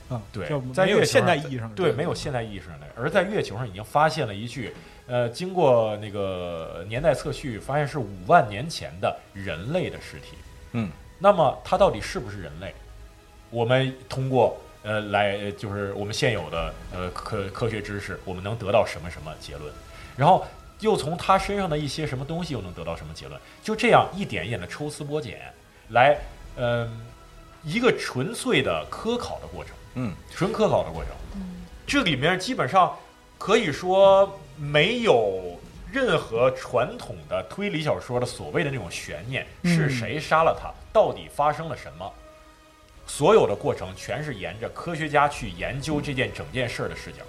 啊，对嗯，对在月球上现代意义上的对，没有现代意义上的，而在月球上已经发现了一具，呃，经过那个年代测序，发现是五万年前的人类的尸体。嗯，那么它到底是不是人类？我们通过呃来呃就是我们现有的呃科科学知识，我们能得到什么什么结论？然后又从他身上的一些什么东西又能得到什么结论？就这样一点一点的抽丝剥茧，来，嗯、一个纯粹的科考的过程。嗯，纯科考的过程。这里面基本上可以说没有任何传统的推理小说的所谓的那种悬念，嗯是谁杀了他，到底发生了什么。所有的过程全是沿着科学家去研究这件整件事儿的视角。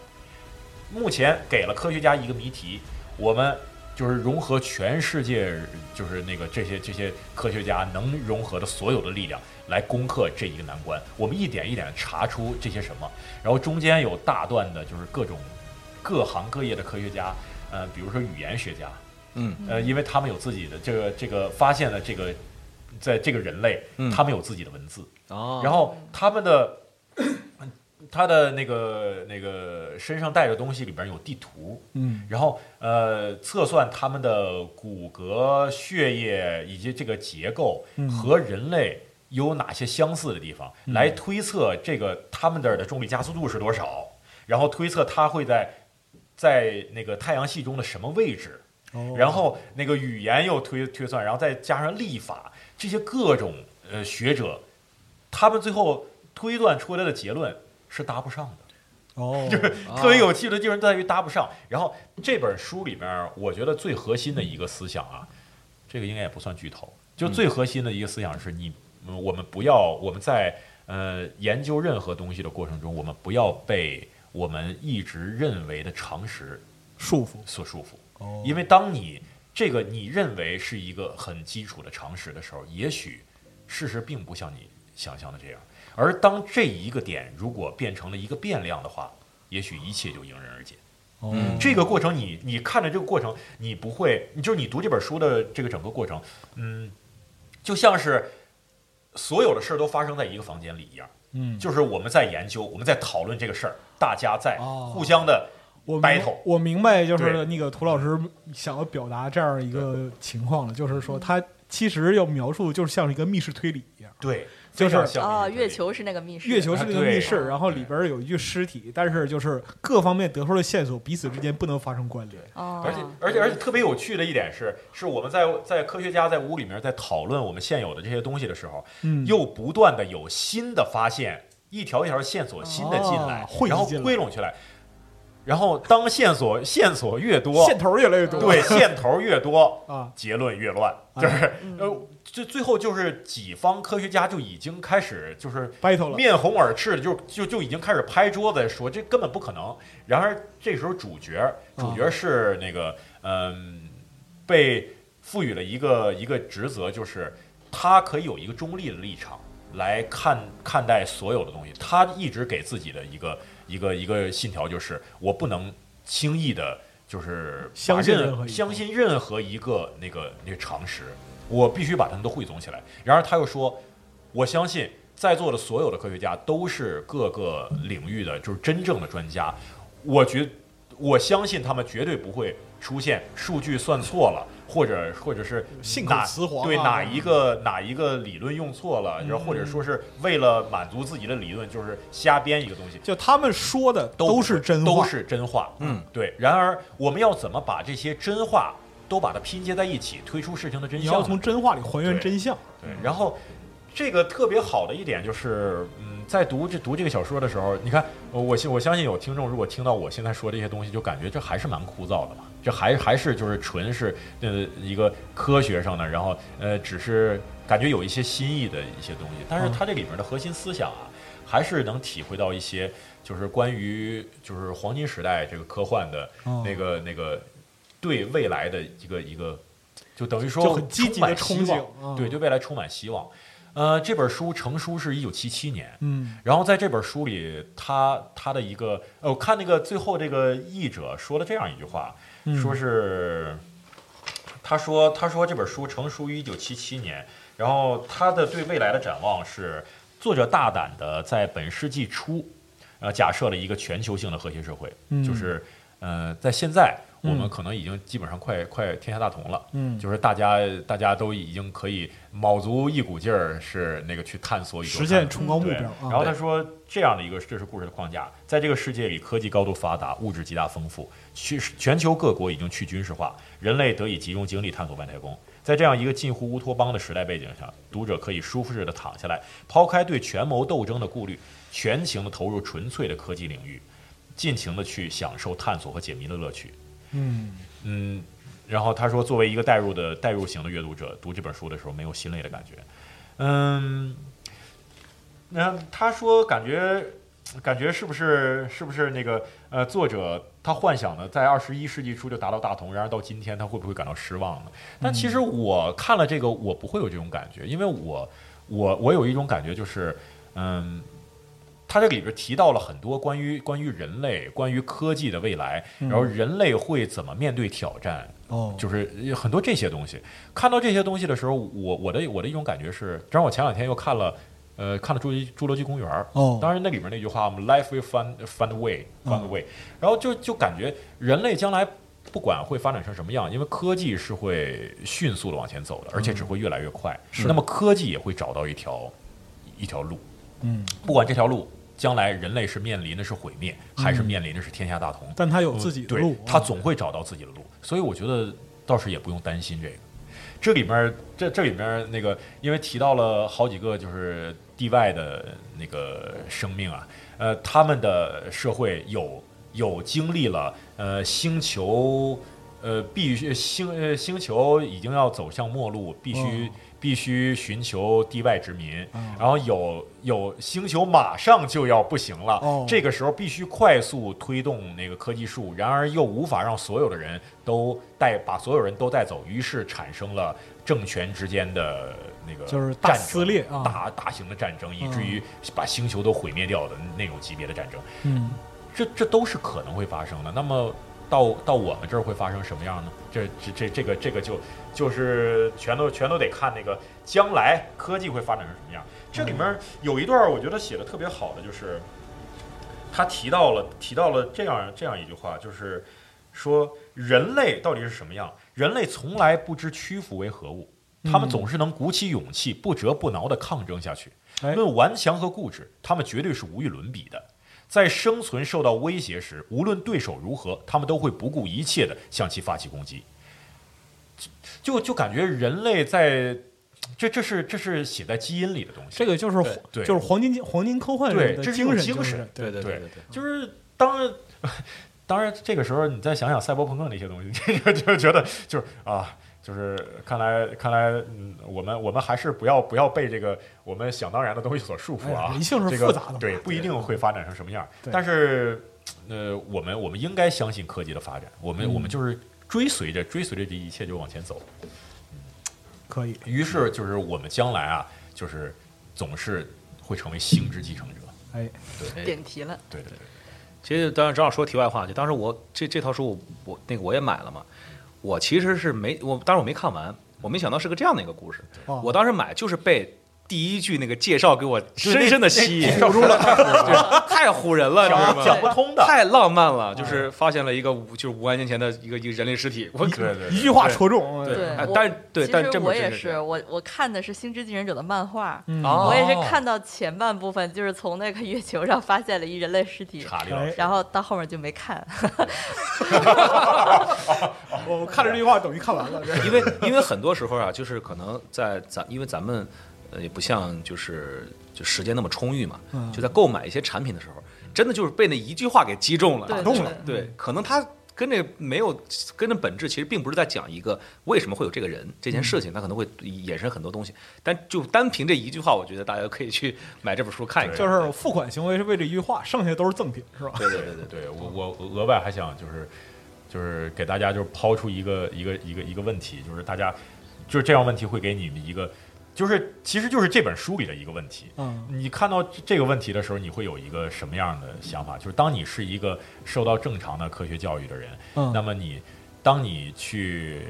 目前给了科学家一个谜题，我们就是融合全世界，就是那个这些这些科学家能融合的所有的力量来攻克这一个难关。我们一点一点地查出这些什么，然后中间有大段的就是各种各行各业的科学家，呃，比如说语言学家，嗯。呃，因为他们有自己的这个这个发现了这个，在这个人类，嗯。他们有自己的文字，哦，然后他们的 他的那个那个身上带的东西里边有地图，嗯。然后呃测算他们的骨骼、血液以及这个结构嗯。和人类有哪些相似的地方，来推测这个他们这儿的重力加速度是多少，然后推测它会在在那个太阳系中的什么位置，哦。然后那个语言又推推算，然后再加上历法，这些各种呃学者，他们最后推断出来的结论是搭不上的。哦，就是特别有趣的地方在于搭不上。然后这本书里面，我觉得最核心的一个思想啊，这个应该也不算剧透，就最核心的一个思想是你，嗯我们不要我们在呃研究任何东西的过程中，我们不要被我们一直认为的常识束缚所束缚。哦，因为当你这个你认为是一个很基础的常识的时候，也许事实并不像你想象的这样。而当这一个点如果变成了一个变量的话，也许一切就迎刃而解。哦嗯这个过程你，你看着这个过程，你不会，你就是你读这本书的这个整个过程，嗯，就像是所有的事儿都发生在一个房间里一样，嗯，就是我们在研究，我们在讨论这个事儿，大家在哦互相的 battle 我明白，就是那个涂老师想要表达这样一个情况了，就是说他其实要描述就是像是一个密室推理一样。对，就是啊，月球是那个密室，月球是那个密室，然后里边有一具尸体，但是就是各方面得出的线索彼此之间不能发生关联。哦，而且而且而且特别有趣的一点是，是我们在在科学家在屋里面在讨论我们现有的这些东西的时候，嗯，又不断的有新的发现，一条一条线索新的进来，然后归拢起来，然后当线索线索越多，线头越来越多。对线头越多，啊，结论越乱，啊就是嗯呃，最最后就是己方科学家就已经开始就是 battle 了。面红耳赤的，就就就已经开始拍桌子说这根本不可能。然而这时候主角主角是那个嗯、被赋予了一个一个职责，就是他可以有一个中立的立场来看看待所有的东西。他一直给自己的一个一个一个信条就是我不能轻易的，就是相信相信任何一个那个那个常识，我必须把他们都汇总起来。然而他又说，我相信在座的所有的科学家都是各个领域的就是真正的专家，我觉我相信他们绝对不会出现数据算错了，或者或者是信口雌黄啊对哪一个哪一个理论用错了，然后或者说是为了满足自己的理论，就是瞎编一个东西。就他们说的都是真话，都是真话。嗯，对。然而，我们要怎么把这些真话都把它拼接在一起，推出事情的真相？你要从真话里还原真相。对，然后这个特别好的一点就是，嗯，在读这读这个小说的时候，你看，我我信我相信有听众如果听到我现在说这些东西，就感觉这还是蛮枯燥的嘛，这还还是就是纯是呃一个科学上的，然后呃只是感觉有一些新意的一些东西，但是嗯它这里面的核心思想啊，还是能体会到一些就是关于就是黄金时代这个科幻的哦那个、那个对未来的一个一个。就等于说就很积极的希望啊对，对未来充满希望。呃，这本书成书是一九七七年，嗯然后在这本书里，他他的一个，呃，我看那个最后这个译者说了这样一句话，嗯说是，他说他说这本书成书于一九七七年，然后他的对未来的展望是，作者大胆的在本世纪初，呃，假设了一个全球性的和谐社会，嗯就是呃，在现在我们嗯可能已经基本上快快天下大同了，嗯，就是大家大家都已经可以卯足一股劲儿，是那个去探索宇宙，实现崇高目标。啊然后他说，这样的一个这是故事的框架，在这个世界里，科技高度发达，物质极大丰富，去全球各国已经去军事化，人类得以集中精力探索外太空。在这样一个近乎乌托邦的时代背景下，读者可以舒适的躺下来，抛开对权谋斗争的顾虑，全情的投入纯粹的科技领域，尽情的去享受探索和解谜的乐趣。嗯嗯，然后他说，作为一个代入的代入型的阅读者，读这本书的时候没有心累的感觉。嗯，那他说感觉感觉是不是是不是那个呃作者他幻想的在二十一世纪初就达到大同，然而到今天他会不会感到失望呢？但其实我看了这个，我不会有这种感觉，因为我我我有一种感觉就是嗯。他这里边提到了很多关于关于人类、关于科技的未来，然后人类会怎么面对挑战，哦，就是很多这些东西。看到这些东西的时候，我我的我的一种感觉是，正好我前两天又看了，呃，看了侏罗纪侏罗纪公园儿。哦，当然，那里面那句话，我们 “life will find find a way, find a way”，、然后就就感觉人类将来不管会发展成什么样，因为科技是会迅速的往前走的，而且只会越来越快。那么科技也会找到一条一条路，嗯，不管这条路将来人类是面临的是毁灭，还是面临的是天下大同，但他有自己的对路，他啊总会找到自己的路，所以我觉得倒是也不用担心这个。这里面这这里面那个，因为提到了好几个就是地外的那个生命啊，呃，他们的社会有有经历了呃星球呃必须星呃星球已经要走向末路，必须、哦必必须寻求地外殖民，啊然后有有星球马上就要不行了，哦。这个时候必须快速推动那个科技树，然而又无法让所有的人都带把所有人都带走，于是产生了政权之间的那个就是撕裂啊。大大型的战争，以至于把星球都毁灭掉的那种级别的战争，嗯，这这都是可能会发生的。那么到到我们这儿会发生什么样呢？这这这这个这个就就是全都全都得看那个将来科技会发展成什么样。这里面有一段我觉得写的特别好的，就是他提到了提到了这样这样一句话，就是说人类到底是什么样？人类从来不知屈服为何物，他们总是能鼓起勇气，不折不挠地抗争下去。哎论顽强和固执，他们绝对是无与伦比的。在生存受到威胁时，无论对手如何，他们都会不顾一切的向其发起攻击。就就感觉人类在，这这是这是写在基因里的东西。这个就是就是黄金黄金科幻的对这是一种精神，精神对对对对对，就是当然，当然这个时候你再想想赛博朋克那些东西，就 就觉得就是啊，就是看来看来，嗯，我们我们还是不要不要被这个我们想当然的东西所束缚啊。人性是复杂的嘛对，不一定会发展成什么样。但是，呃，我们我们应该相信科技的发展，我们、嗯我们就是追随着追随着这一切就往前走。可以，于是就是我们将来啊，就是总是会成为星之继承者。哎，对点题了，对对对。其实当然正好说题外话，就当时我这这套书我我那个我也买了嘛，我其实是没我当时我没看完，我没想到是个这样的一个故事。哦我当时买就是被第一句那个介绍给我深深的吸引，住了，太唬人了，你知道吗？讲不通的。太浪漫了，就是发现了一个五就是五万年前的一个一个人类尸体，我对对一句话戳中，对。但是对其但这实我也是，我我看的是《星之继承者》的漫画，我也是看到前半部分，就是从那个月球上发现了一人类尸体，然后到后面就没看。我我看着这句话等于看完了，因为因为很多时候啊，就是可能在咱因为咱们呃也不像就是就时间那么充裕嘛，嗯就在购买一些产品的时候，真的就是被那一句话给击中了，打动了对，可能他跟这个没有跟着本质，其实并不是在讲一个为什么会有这个人这件事情，他可能会衍生很多东西。但就单凭这一句话，我觉得大家可以去买这本书看一看。就是付款行为是为这一句话，剩下都是赠品，是吧？对对对对对，对我我额外还想就是就是给大家就是抛出一个一个一个一个问题，就是大家就是这样问题会给你们一个，就是其实就是这本书里的一个问题。嗯你看到这个问题的时候，你会有一个什么样的想法？就是当你是一个受到正常的科学教育的人，嗯那么你当你去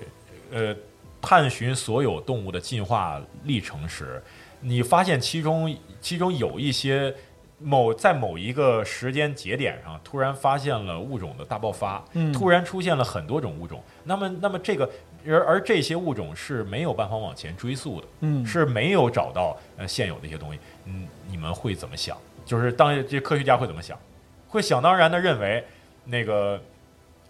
呃探寻所有动物的进化历程时，你发现其中其中有一些某在某一个时间节点上突然发现了物种的大爆发，嗯突然出现了很多种物种，那么那么这个而而这些物种是没有办法往前追溯的。嗯是没有找到呃现有的一些东西，嗯，你们会怎么想？就是当这科学家会怎么想？会想当然的认为，那个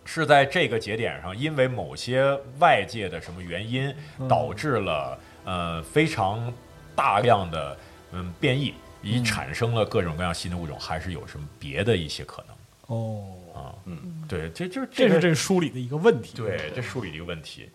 是在这个节点上，因为某些外界的什么原因，嗯导致了呃非常大量的嗯变异，以嗯产生了各种各样新的物种，还是有什么别的一些可能哦，啊？嗯，对，这就是这是这书里的一个问题。对，这书里的一个问题。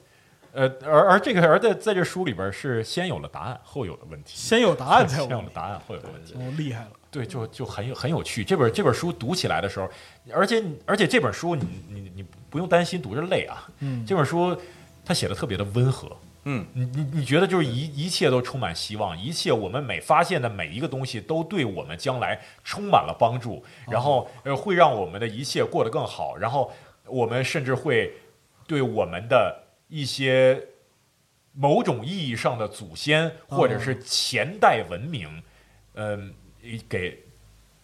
呃，而而这个而在在这书里边是先有了答案，后有了问题。先有答案才有先有。了答案，后有了问题。哦，厉害了。对，就就很有很有趣。这本这本书读起来的时候，而且而且这本书你你你不用担心读着累啊。嗯，这本书它写的特别的温和，嗯，你你你觉得就是一一切都充满希望，一切我们每发现的每一个东西都对我们将来充满了帮助，然后呃会让我们的一切过得更好，然后我们甚至会对我们的一些某种意义上的祖先或者是前代文明，嗯、给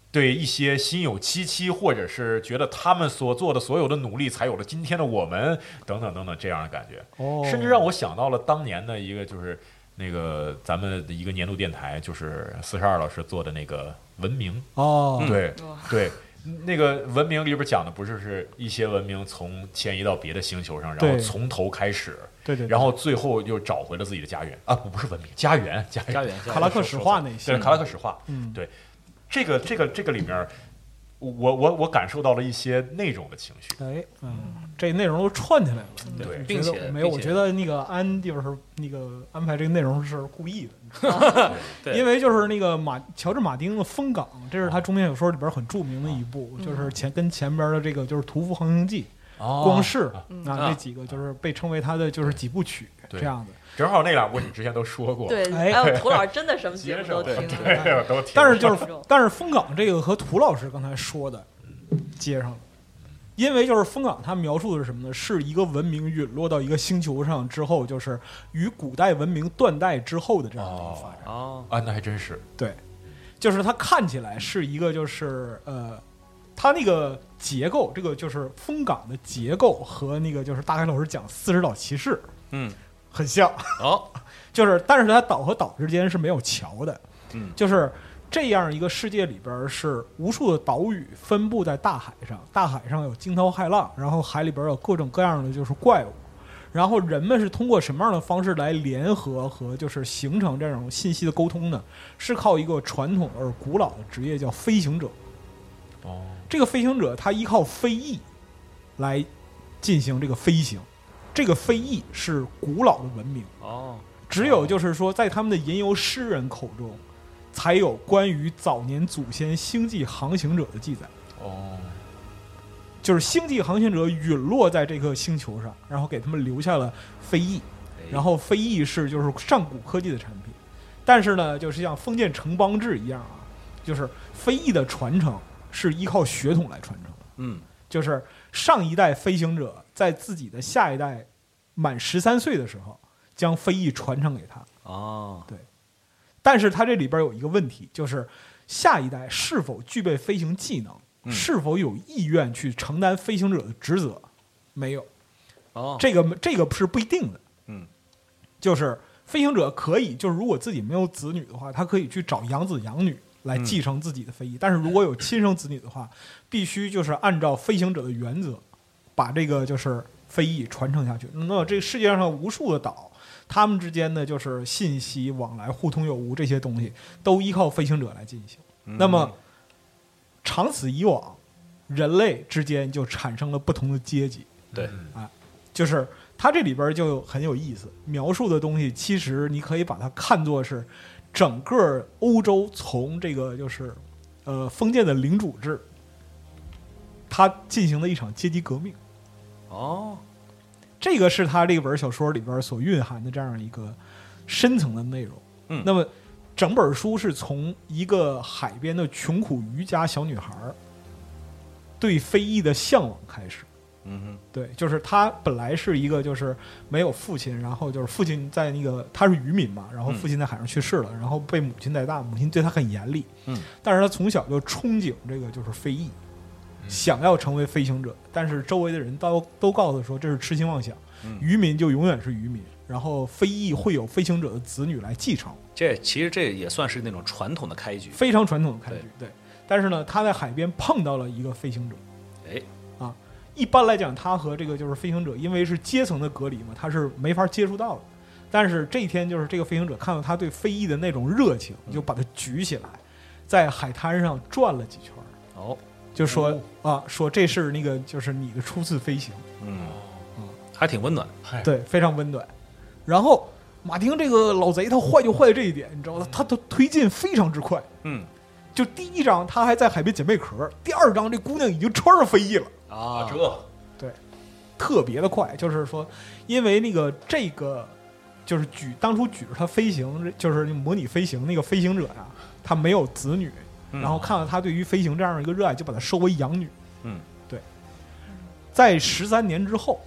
对一些心有戚戚，或者是觉得他们所做的所有的努力才有了今天的我们，等等等等这样的感觉。哦，甚至让我想到了当年的一个，就是那个咱们的一个年度电台，就是四十二老师做的那个文明，哦，对对。那个文明里边讲的不是是一些文明从迁移到别的星球上，然后从头开始，对对，然后最后又找回了自己的家园。啊，不不是文明，家园，家园，家园。卡拉克史话那些。对，卡拉克史话，嗯。对这个这个这个里面，我我我感受到了一些内容的情绪。哎，嗯，这内容都串起来了。对你并且觉得没有？我觉得那个安就是那个安排这个内容是故意的，对因为就是那个马乔治马丁的《风港》，这是他中篇小说里边很著名的一部，就是前跟前边的这个就是《屠夫航行记》哦光世嗯啊这几个就是被称为他的就是几部曲这样的。正好那两部你之前都说过，对，哎还有涂老师真的什么节目都听对，都听。但是就是但是风港这个和涂老师刚才说的接上了，因为就是风港它描述的是什么呢？是一个文明陨落到一个星球上之后，就是与古代文明断代之后的这样的一个发展。哦，啊，那还真是对，就是它看起来是一个就是呃，它那个结构，这个就是风港的结构和那个就是大开老师讲四十岛骑士嗯，很像。哦，就是，但是它岛和岛之间是没有桥的，嗯就是这样一个世界里边是无数的岛屿分布在大海上，大海上有惊涛骇浪，然后海里边有各种各样的就是怪物，然后人们是通过什么样的方式来联合和就是形成这种信息的沟通呢？是靠一个传统而古老的职业叫飞行者。哦，这个飞行者他依靠飞翼来进行这个飞行，这个飞翼是古老的文明。哦，只有就是说，在他们的吟游诗人口中，才有关于早年祖先星际航行者的记载。哦，就是星际航行者陨落在这颗星球上，然后给他们留下了飞翼，哎然后飞翼是就是上古科技的产品，但是呢，就是像封建城邦制一样啊，就是飞翼的传承是依靠血统来传承的。嗯，就是上一代飞行者在自己的下一代满十三岁的时候，将飞翼传承给他。哦，对但是它这里边有一个问题，就是下一代是否具备飞行技能，嗯是否有意愿去承担飞行者的职责，没有。哦，这个这个是不一定的。嗯，就是飞行者可以，就是如果自己没有子女的话，他可以去找养子养女来继承自己的飞翼。但是如果有亲生子女的话，必须就是按照飞行者的原则，把这个就是飞翼传承下去。那么这个世界上无数的岛，他们之间的就是信息往来、互通有无这些东西，都依靠飞行者来进行。那么长此以往，人类之间就产生了不同的阶级。对，啊就是它这里边就很有意思，描述的东西其实你可以把它看作是整个欧洲从这个就是呃封建的领主制，他进行了一场阶级革命。哦，这个是他这本小说里边所蕴含的这样一个深层的内容。嗯那么整本书是从一个海边的穷苦渔家小女孩儿对飞翼的向往开始。嗯哼，对，就是他本来是一个就是没有父亲，然后就是父亲在那个他是渔民嘛，然后父亲在海上去世了，然后被母亲带大，母亲对他很严厉，嗯，但是他从小就憧憬这个就是飞翼，想要成为飞行者，但是周围的人都都告诉他说这是痴心妄想，嗯。渔民就永远是渔民，然后飞翼会有飞行者的子女来继承，这其实这也算是那种传统的开局。非常传统的开局，对。但是呢，他在海边碰到了一个飞行者，哎，啊，一般来讲，他和这个就是飞行者，因为是阶层的隔离嘛，他是没法接触到的。但是这一天，就是这个飞行者看到他对飞翼的那种热情，就把他举起来，在海滩上转了几圈儿，哦，就说啊，说这是那个就是你的初次飞行，嗯，还挺温暖。对，非常温暖。然后马丁这个老贼，他坏就坏在这一点，你知道吗？他的推进非常之快。嗯就第一章他还在海边捡贝壳，第二章这姑娘已经穿上飞翼了，啊，这对特别的快。就是说，因为那个这个就是举当初举着它飞行，就是模拟飞行那个飞行者呀、他没有子女，嗯然后看到他对于飞行这样一个热爱，就把他收为养女。嗯，对。在十三年之后，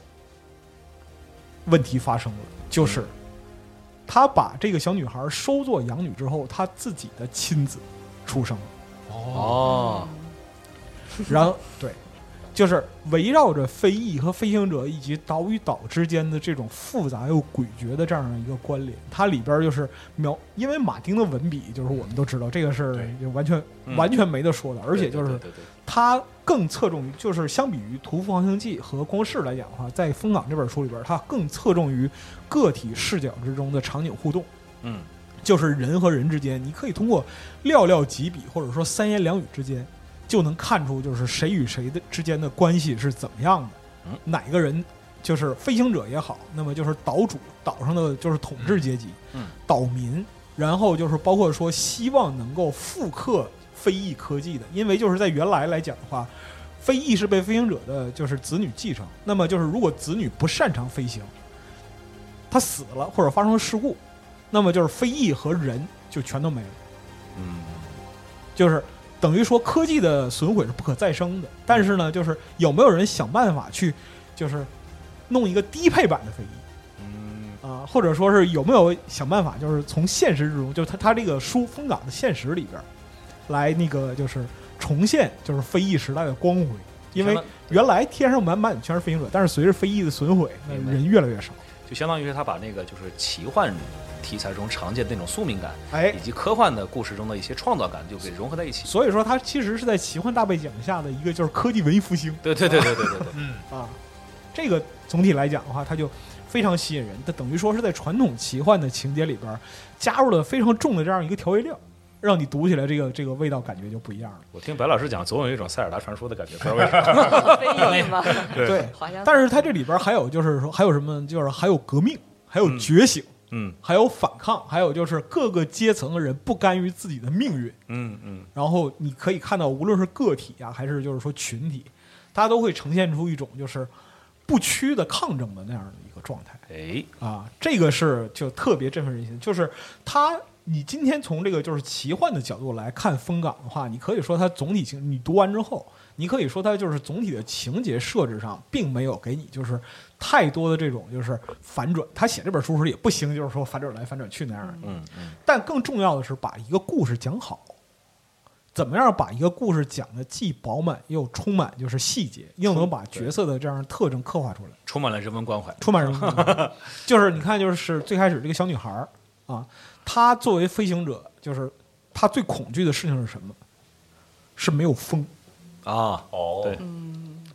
问题发生了，就是他把这个小女孩收作养女之后，他自己的亲子出生了。哦，然后对，就是围绕着飞翼和飞行者以及岛与岛之间的这种复杂又诡谲的这样一个关联，它里边就是描，因为马丁的文笔，就是我们都知道这个是完全、嗯完全没得说的，而且就是它更侧重于，就是相比于《屠夫航行记》和《光世》来讲的话，在《风港》这本书里边，它更侧重于个体视角之中的场景互动。嗯就是人和人之间，你可以通过寥寥几笔或者说三言两语之间，就能看出就是谁与谁的之间的关系是怎么样的，嗯哪个人就是飞行者也好，那么就是岛主岛上的就是统治阶级，嗯岛民，然后就是包括说希望能够复刻飞翼科技的，因为就是在原来来讲的话。飞翼是被飞行者的就是子女继承，那么就是如果子女不擅长飞行，他死了或者发生了事故，那么就是飞翼和人就全都没了。嗯，就是等于说科技的损毁是不可再生的。但是呢，就是有没有人想办法去，就是弄一个低配版的飞翼嗯啊，或者说是有没有想办法，就是从现实之中，就是他他这个书风港的现实里边，来那个就是重现就是飞翼时代的光辉。因为原来天上满满全是飞行者，但是随着飞翼的损毁，那人越来越少。就相当于是他把那个就是奇幻题材中常见的那种宿命感，哎以，及科幻的故事中的一些创造感，就给融合在一起。所以说它其实是在奇幻大背景下的一个就是科技文艺复兴。对对对对对对对，啊，这个总体来讲的话，它就非常吸引人。它等于说是在传统奇幻的情节里边加入了非常重的这样一个调味料，让你读起来这个这个味道感觉就不一样了。我听白老师讲，总有一种塞尔达传说的感觉，不知道为啥。飞翼嘛，对，但是它这里边还有就是说还有什么，就是还有革命，还有嗯觉醒，嗯还有反抗，还有就是各个阶层的人不甘于自己的命运。嗯嗯，然后你可以看到，无论是个体啊，还是就是说群体，大家都会呈现出一种就是不屈的抗争的那样的一个状态。哎，啊，这个是就特别振奋人心。就是他，你今天从这个就是奇幻的角度来看风港的话，你可以说它总体情，你读完之后，你可以说它就是总体的情节设置上，并没有给你就是太多的这种就是反转。他写这本书时也不行，就是说反转来反转去那样的。嗯嗯，但更重要的是把一个故事讲好。怎么样把一个故事讲的既饱满又充满就是细节，又能把角色的这样的特征刻画出来？充满了人文关怀。充满人文关怀，就是你看，就是最开始这个小女孩儿啊，她作为飞行者，就是她最恐惧的事情是什么？是没有风。啊，哦，对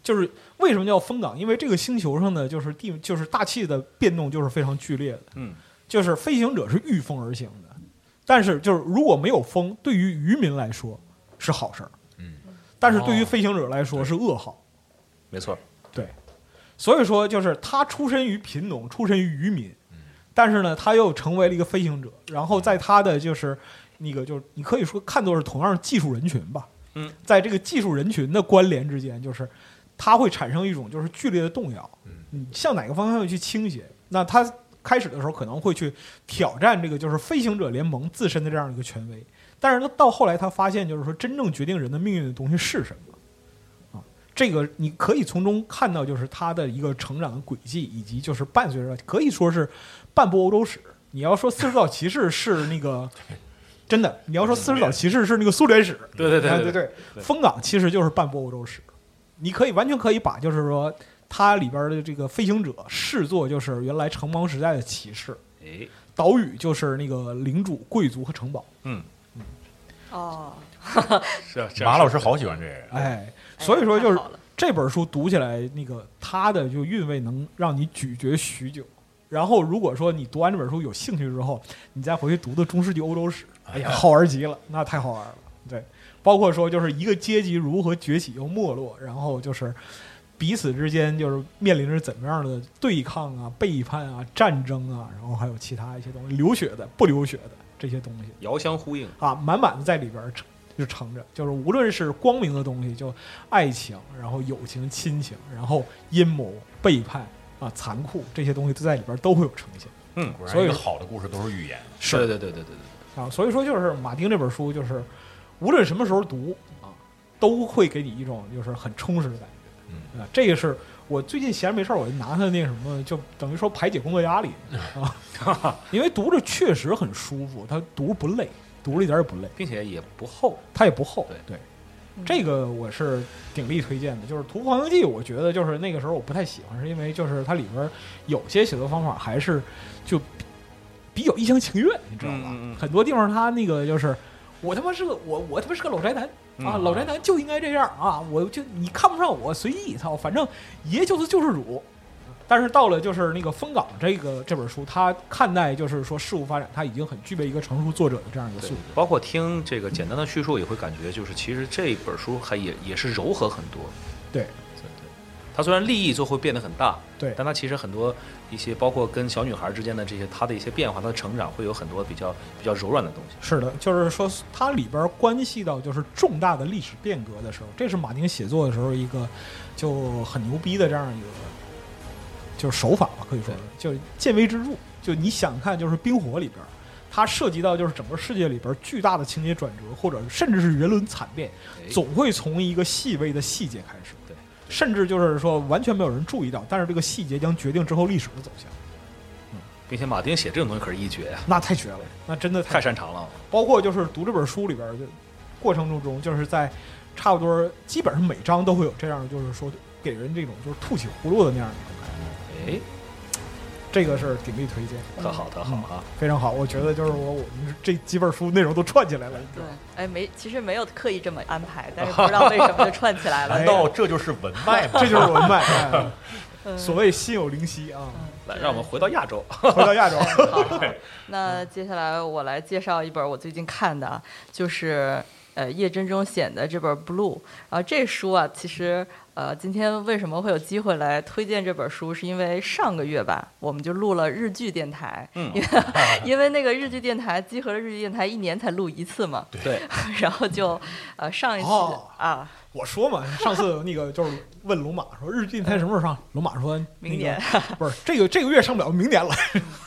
就是为什么叫风港？因为这个星球上的就是地，就是大气的变动就是非常剧烈的。嗯，就是飞行者是御风而行的，但是就是如果没有风，对于渔民来说是好事儿，嗯，但是对于飞行者来说是噩耗。没错。对，所以说就是他出身于贫农，出身于渔民，但是呢，他又成为了一个飞行者，然后在他的就是那个就是你可以说看作是同样的技术人群吧，嗯，在这个技术人群的关联之间，就是他会产生一种就是剧烈的动摇，嗯，向哪个方向去倾斜？那他开始的时候可能会去挑战这个就是飞行者联盟自身的这样一个权威，但是呢，到后来他发现就是说真正决定人的命运的东西是什么？啊，这个你可以从中看到，就是他的一个成长的轨迹，以及就是伴随着可以说是半部欧洲史。你要说四十岛骑士是那个 真的，你要说四十岛骑士是那个苏联史，对对对对，对，风港其实就是半部欧洲史。你可以完全可以把就是说它里边的这个飞行者视作就是原来城邦时代的骑士，哎，岛屿就是那个领主、贵族和城堡。嗯嗯，哦，是啊，马老师好喜欢这个，哎，哎所以说就是这本书读起来，那个它的就韵味能让你咀嚼许久。然后，如果说你读完这本书有兴趣之后，你再回去读的中世纪欧洲史，哎呀，好玩极了，那太好玩了。对，包括说就是一个阶级如何崛起又没落，然后就是彼此之间就是面临着怎么样的对抗啊、背叛啊、战争啊，然后还有其他一些东西，流血的、不流血的这些东西。遥相呼应。啊，满满的在里边儿就盛着，就是无论是光明的东西，就爱情，然后友情、亲情，然后阴谋、背叛啊、残酷这些东西都在里边儿都会有呈现嗯，所以好的故事都是预言。是对对对对对对啊。所以说，就是马丁这本书，就是无论什么时候读啊，都会给你一种就是很充实的感觉。嗯啊，这个是我最近闲着没事儿，我就拿它那什么，就等于说排解工作压力啊，因为读着确实很舒服，它读不累，读了一点儿也不累。并且也不厚。它也不厚。对对，嗯这个我是鼎力推荐的。就是《屠夫狂游记》，我觉得就是那个时候我不太喜欢，是因为就是它里边有些写作方法还是就比较一厢情愿，你知道吧？嗯嗯嗯很多地方它那个就是我他妈是个我我他妈是个老宅男。啊，嗯老宅男就应该这样啊！我就你看不上我随意，操，反正爷就是救世主，但是到了就是那个风港这个这本书，他看待就是说事物发展，他已经很具备一个成熟作者的这样一个素质。，包括听这个简单的叙述，也会感觉就是其实这本书还也也是柔和很多。对对对，它虽然利益最后变得很大，对但他其实很多一些包括跟小女孩之间的这些他的一些变化，他的成长会有很多比较比较柔软的东西。是的，就是说它里边关系到就是重大的历史变革的时候，这是马丁写作的时候一个就很牛逼的这样一个就是手法吧，可以说就是见微知著。就你想看，就是《冰火》里边，它涉及到就是整个世界里边巨大的情节转折，或者甚至是人伦惨变，哎总会从一个细微的细节开始。对，甚至就是说完全没有人注意到，但是这个细节将决定之后历史的走向。嗯并且马丁写这种东西可是一绝呀、那太绝了，那真的太擅长了。包括就是读这本书里边儿，就过程中中，就是在差不多基本上每章都会有这样，就是说给人这种就是吐起葫芦的那样的一种感觉。哎，这个是鼎力推荐，特好特好啊！非常好。我觉得就是我我们这几本书内容都串起来了。对，哎，没，其实没有刻意这么安排，但是不知道为什么就串起来了。难道这就是文脉吗？这就是文脉，所谓心有灵犀啊！来，让我们回到亚洲。回到亚洲，好，那接下来我来介绍一本我最近看的啊，就是呃叶真中写的这本《Blue》。然后这书啊，其实呃今天为什么会有机会来推荐这本书，是因为上个月吧，我们就录了日剧电台，嗯因为 因为那个日剧电台集合了日剧电台一年才录一次嘛，对，然后就呃上一次、哦啊我说嘛，上次那个就是问龙马说日剧电台什么时候上，龙马说明年。不是这个这个月上不了，明年了。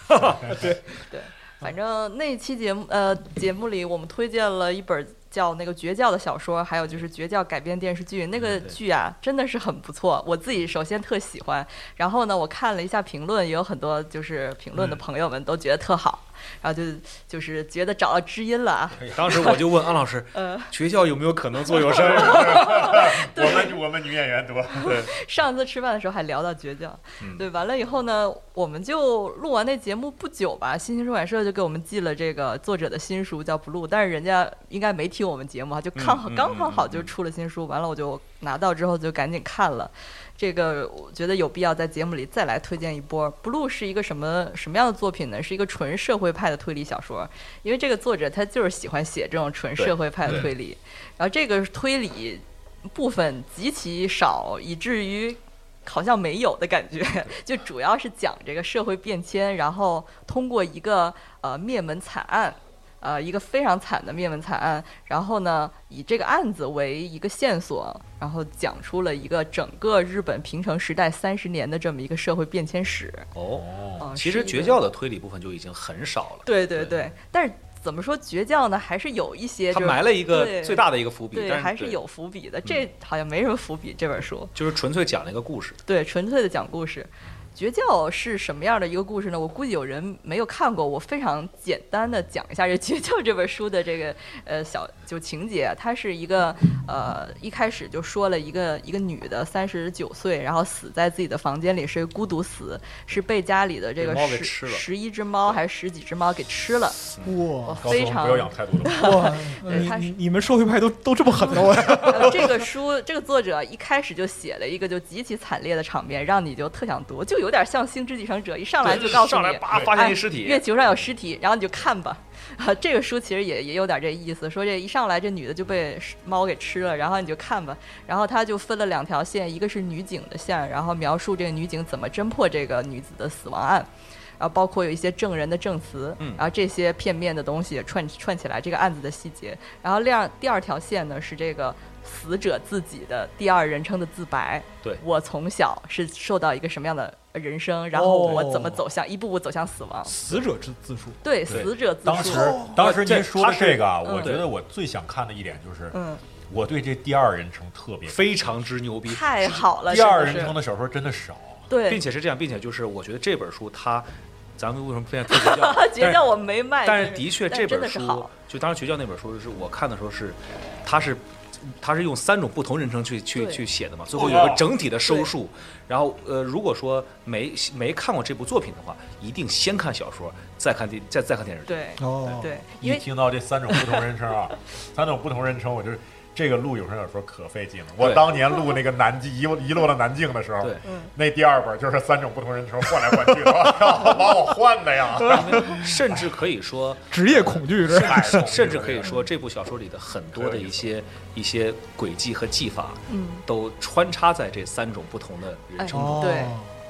对对，反正那期节目呃节目里，我们推荐了一本叫那个《绝教》的小说，还有就是《绝教》改编电视剧。那个剧啊，真的是很不错，我自己首先特喜欢。然后呢，我看了一下评论，也有很多就是评论的朋友们都觉得特好，然后就就是觉得找到知音了啊。当时我就问安老师，呃，学校有没有可能做有声？我们我们女演员多，上次吃饭的时候还聊到绝教，嗯对，完了以后呢，我们就录完那节目不久吧，新星出版社就给我们寄了这个作者的新书，叫《Blue》，但是人家应该没听我们节目啊，就刚好、刚刚好就出了新书，完了我就拿到之后就赶紧看了，这个我觉得有必要在节目里再来推荐一波。《Blue》是一个什么什么样的作品呢？是一个纯社会派的推理小说，因为这个作者他就是喜欢写这种纯社会派的推理，然后这个推理部分极其少，以至于好像没有的感觉。就主要是讲这个社会变迁，然后通过一个呃灭门惨案。呃，一个非常惨的灭门惨案，然后呢，以这个案子为一个线索，然后讲出了一个整个日本平成时代三十年的这么一个社会变迁史。哦，啊、其实绝教的推理部分就已经很少了。对对对，但是怎么说绝教呢？还是有一些、他就是，埋了一个最大的一个伏笔，对，但对，还是有伏笔的。这好像没什么伏笔，这本书。就是纯粹讲了一个故事。对，纯粹的讲故事。绝教是什么样的一个故事呢？我估计有人没有看过，我非常简单的讲一下这《绝教》这本书的这个呃小就情节。它是一个呃一开始就说了一个一个女的三十九岁，然后死在自己的房间里，是孤独死，是被家里的这个被猫给十吃了十一只猫还是十几只猫给吃了。哇非常不要养太多的猫。哇，你们社会派都都这么狠的我。呃，这个书，这个作者一开始就写了一个就极其惨烈的场面，让你就特想读，就有点像《星之继承者》，一上来就告诉你，上来叭发现一尸体，月球上有尸体，然后你就看吧。啊，这个书其实也也有点这意思，说这一上来这女的就被猫给吃了，然后你就看吧。然后他就分了两条线，一个是女警的线，然后描述这个女警怎么侦破这个女子的死亡案。然后包括有一些证人的证词，嗯然后这些片面的东西串串起来这个案子的细节。然后第二第二条线呢是这个死者自己的第二人称的自白。对我从小是受到一个什么样的人生，然后我怎么哦走向一步步走向死亡。死者之自述，对，对死者自述。当时当时您说的这个啊，嗯我觉得我最想看的一点就是，嗯，我对这第二人称特别。非常之牛逼。太好了，第二人称的小说真的少，对，并且是这样，并且就是我觉得这本书它，咱们为什么推绝教？绝教我没卖，但是的确这本书就当时绝教那本书是我看的时候是，它是。它是用三种不同人称去去去写的嘛，最后有个整体的收束。然后呃，如果说没没看过这部作品的话，一定先看小说，再看电再再看电视剧。对哦，对，因为一听到这三种不同人称啊，三种不同人称，我就是这个录有声小说可费劲了。我当年录那个南极遗遗落的南境的时候对，那第二本就是三种不同人称换来换去的，然后把我换的呀。甚至可以说，职业恐惧是甚至可以说，这部小说里的很多的一些一些轨迹和技法，嗯，都穿插在这三种不同的人称中。哦对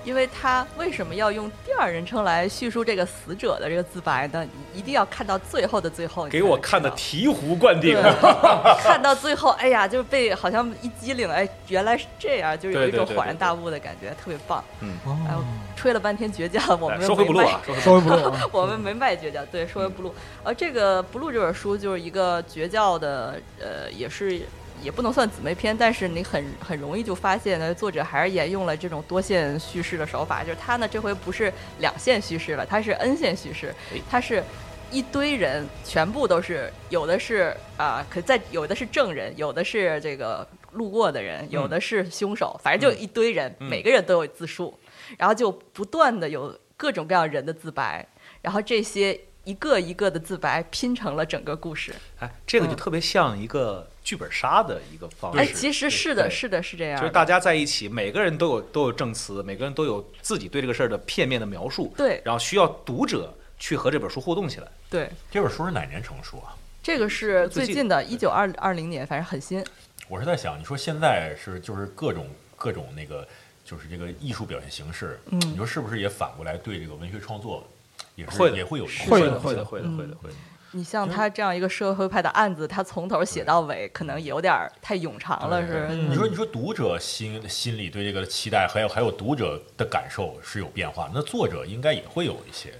因为他为什么要用第二人称来叙述这个死者的这个自白呢？你一定要看到最后的最后，给我看的醍醐灌顶。看到最后，哎呀，就被好像一激灵，哎，原来是这样，就是有一种恍然大悟的感觉，特别棒。哎呦哦，吹了半天绝交，我们哎说回不录啊，说回不漏啊。我们没卖绝交，对，说回不录。呃，这个不录这本书就是一个绝教的，呃，也是也不能算姊妹篇，但是你很很容易就发现呢，作者还是沿用了这种多线叙事的手法，就是他呢这回不是两线叙事了，他是 N 线叙事哎，他是。一堆人全部都是，有的是啊、可在有的是证人，有的是这个路过的人，有的是凶手，反正就一堆人，嗯每个人都有自述，然后就不断的有各种各样人的自白，然后这些一个一个的自白拼成了整个故事。哎，这个就嗯特别像一个剧本杀的一个方式。哎，其实是的，是的，是这样。就是大家在一起，每个人都有都有证词，每个人都有自己对这个事儿的片面的描述，对然后需要读者去和这本书互动起来。对，这本书是哪年成书啊？这个是最近的，一九二二零年，反正很新。我是在想，你说现在是就是各种各种那个就是这个艺术表现形式，嗯你说是不是也反过来对这个文学创作也是会也会有影响会的的，会的，会的，嗯会的，会的。你像他这样一个社会派的案子，他从头写到尾，可能有点太冗长了，是吧？你说，你说读者心心里对这个期待，还有还有读者的感受是有变化，那作者应该也会有一些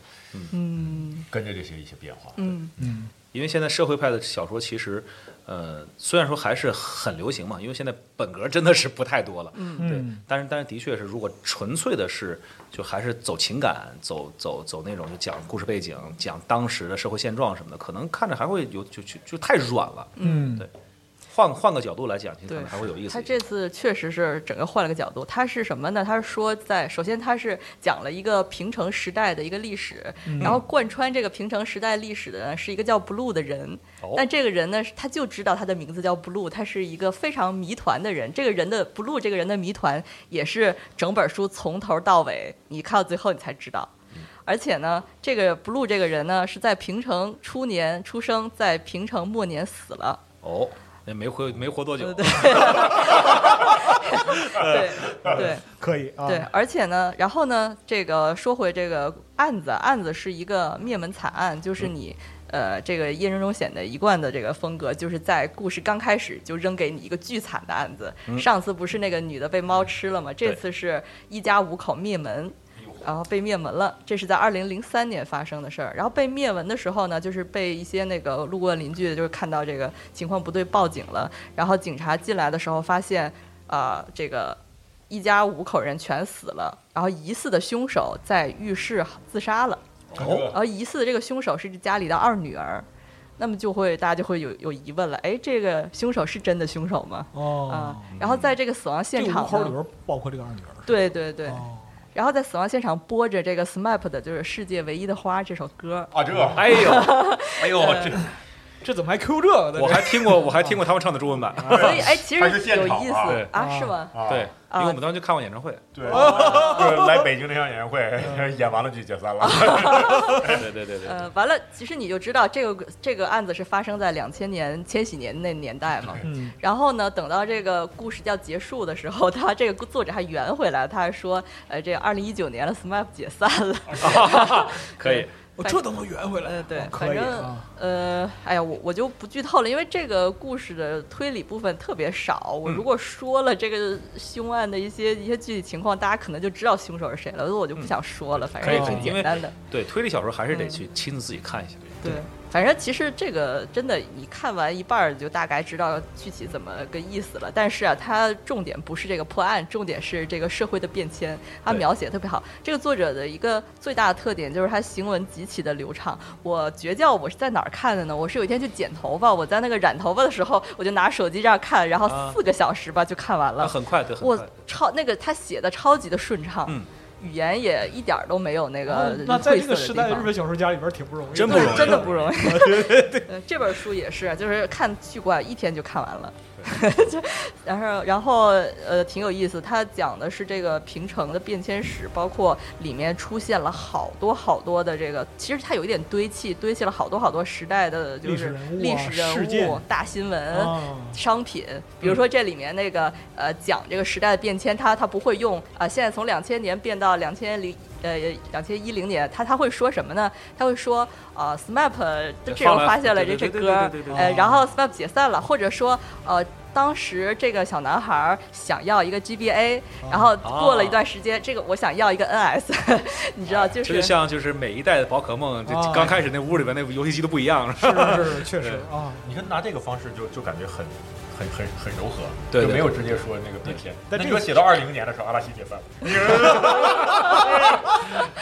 嗯。跟着这些一些变化。嗯。嗯，因为现在社会派的小说其实，呃，虽然说还是很流行嘛，因为现在本格真的是不太多了，嗯对嗯，但是但是的确是，如果纯粹的是就还是走情感，走走走那种就讲故事背景，讲当时的社会现状什么的，可能看着还会有就就就太软了。嗯对换换个角度来讲，其实可能还会有意思他。这次确实是整个换了个角度。他是什么呢？他是说在首先他是讲了一个平成时代的一个历史，嗯然后贯穿这个平成时代历史的呢是一个叫 Blue 的人。哦但这个人呢，他就知道他的名字叫 Blue，他是一个非常谜团的人。这个人的 Blue 这个人的谜团也是整本书从头到尾，你看到最后你才知道。而且呢，这个 Blue 这个人呢是在平成初年出生，在平成末年死了。哦，那没活没活多久 对，对对 可以啊。对，而且呢，然后呢，这个说回这个案子，案子是一个灭门惨案，就是你。呃，这个叶人中显的一贯的这个风格，就是在故事刚开始就扔给你一个巨惨的案子。上次不是那个女的被猫吃了吗？这次是一家五口灭门，然后被灭门了。这是在二零零三年发生的事儿。然后被灭门的时候呢，就是被一些那个路过的邻居就是看到这个情况不对，报警了。然后警察进来的时候发现，啊、这个一家五口人全死了，然后疑似的凶手在浴室自杀了，哦，然后疑似的这个凶手是家里的二女儿。那么就会大家就会有有疑问了，哎，这个凶手是真的凶手吗？哦啊、哦，然后在这个死亡现这个场呢，里边包括这个二女儿。对对对，哦然后在死亡现场播着这个 SMAP 的就是《世界唯一的花》这首歌，啊，这哎呦，哎呦，这这怎么还 Q 这个？我还听过，我还听过他们唱的中文版。所以哎，其实有意思啊是吗？啊对，因啊为我们当时去看过演唱会。对，就是来北京那场演唱会，演完了就解散了。对对对对，呃，完了，其实你就知道这个这个案子是发生在两千年千禧年那年代嘛。嗯，然后呢，等到这个故事要结束的时候，他这个作者还圆回来，他还说，呃，这个二零一九年了，SMAP 解散了。可以。我这都能圆回来。呃，对反正啊。呃，哎呀，我我就不剧透了，因为这个故事的推理部分特别少。我嗯如果说了这个凶案的一些一些具体情况，大家可能就知道凶手是谁了，所以我就不想说了。反正也挺可以可以因为简单的。对推理小说还是得去亲自自己看一下。对，反正其实这个真的，你看完一半儿就大概知道具体怎么个意思了。但是啊，它重点不是这个破案，重点是这个社会的变迁，它描写特别好。这个作者的一个最大的特点就是他行文极其的流畅。我绝叫我是在哪儿看的呢？我是有一天去剪头发，我在那个染头发的时候，我就拿手机这样看，然后啊四个小时吧就看完那了。很快，对，很我快。超那个他写的超级的顺畅，嗯语言也一点儿都没有那个啊那在晦涩的这个时代，地方日本小说家里边挺不容易的，真不容易真的不容易。呃这本书也是，就是看去过一天就看完了。就然后然后呃挺有意思，它讲的是这个平城的变迁史，包括里面出现了好多好多的这个，其实它有一点堆砌，堆砌了好多好多时代的就是历史人物大新闻。啊，商品，比如说这里面那个呃讲这个时代的变迁，它它不会用啊、现在从两千年变到两千零呃两千一零年，他他会说什么呢？他会说呃 SMAP 这放了人发现了这这歌呃哦然后 SMAP 解散了，或者说呃。当时这个小男孩儿想要一个 GBA，然后过了一段时间，这个我想要一个 NS，你知道，就这就是像就是每一代的宝可梦，这啊刚开始那屋里边那游戏机都不一样，是吧？是是是，确实啊。你看拿这个方式就就感觉很很很很柔和，对对就没有直接说那个变天。但这个那你说写到二零年的时候，阿拉西解散了，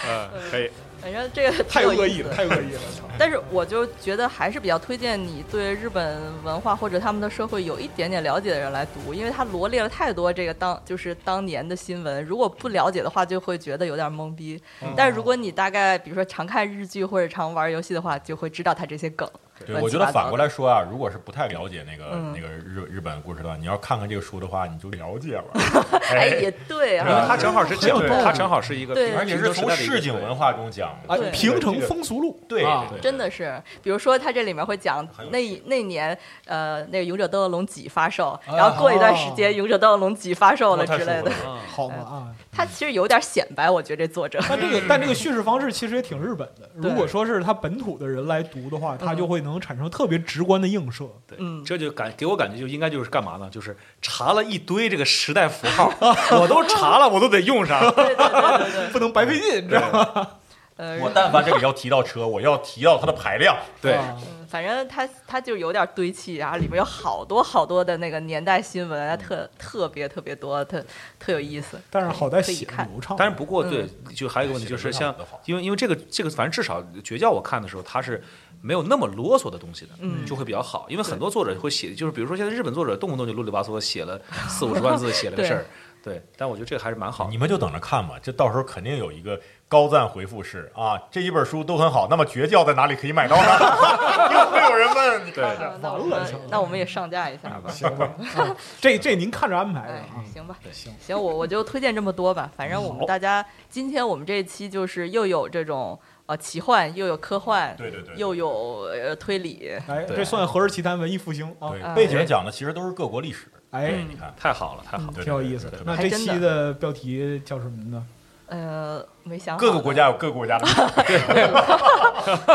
嗯，可以。反正这个太恶意了，太恶意了！但是我就觉得还是比较推荐你对日本文化或者他们的社会有一点点了解的人来读，因为他罗列了太多这个当就是当年的新闻，如果不了解的话，就会觉得有点懵逼。但是如果你大概比如说常看日剧或者常玩游戏的话，就会知道他这些梗。对，我觉得反过来说啊，如果是不太了解那个、嗯那个日日本故事的话，你要看看这个书的话，你就了解了。哎，也对因为啊，它正好是讲对，它正好是一个对而且是从市井文化。中讲的。啊，平城风俗录，对真的是，比如说他这里面会讲那那年呃那个《勇者斗恶龙几》发售，啊然后过一段时间《勇者斗恶龙几》发售了之类的舒服。了好嘛啊！他其实有点显摆，我觉得这作者。但这个 但这个叙事方式其实也挺日本的。如果说是他本土的人来读的话，他就会能产生特别直观的映射。对嗯，这就感给我感觉就应该就是干嘛呢？就是查了一堆这个时代符号，我都查了，我都得用上。对对对对对，不能白费劲，你知道吗？呃，我但凡这里要提到车，我要提到它的排量。对，啊嗯反正它它就有点堆砌，然后里面有好多好多的那个年代新闻啊，特特别特别多，特特有意思。但是好在写看流畅。但是不过对，嗯就还有一个问题就是像因为因为这个这个反正至少绝教我看的时候，它是没有那么啰嗦的东西的，嗯就会比较好。因为很多作者会写，就是比如说现在日本作者动不动就啰里吧嗦写了 四五十万字写了个事儿，对。但我觉得这个还是蛮好的。你们就等着看吧，这到时候肯定有一个高赞回复是啊，这一本书都很好，那么绝教在哪里可以买到呢？又会有人问，你看着。嗯那我们那我们也上架一下吧。行吧，啊 这这您看着安排的哎啊。，行吧，行，行，我我就推荐这么多吧。反正我们大家今天我们这一期就是又有这种呃奇幻，又有科幻，对对对，又有呃推理，哎，这算《何氏奇谈》文艺复兴啊！背景讲的其实都是各国历史。哎，你看，太好了，太好了。挺有意思的对。对对那这期的标题叫什么呢？呃，没想好各个国家有各个国家的。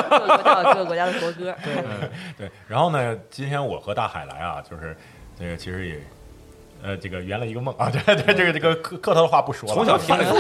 各个国家有各个国家的国歌，对，然后呢，今天我和大海来啊，就是这个其实也。呃，这个圆了一个梦啊，对对，这个这个客客套的话不说了，从小听这个，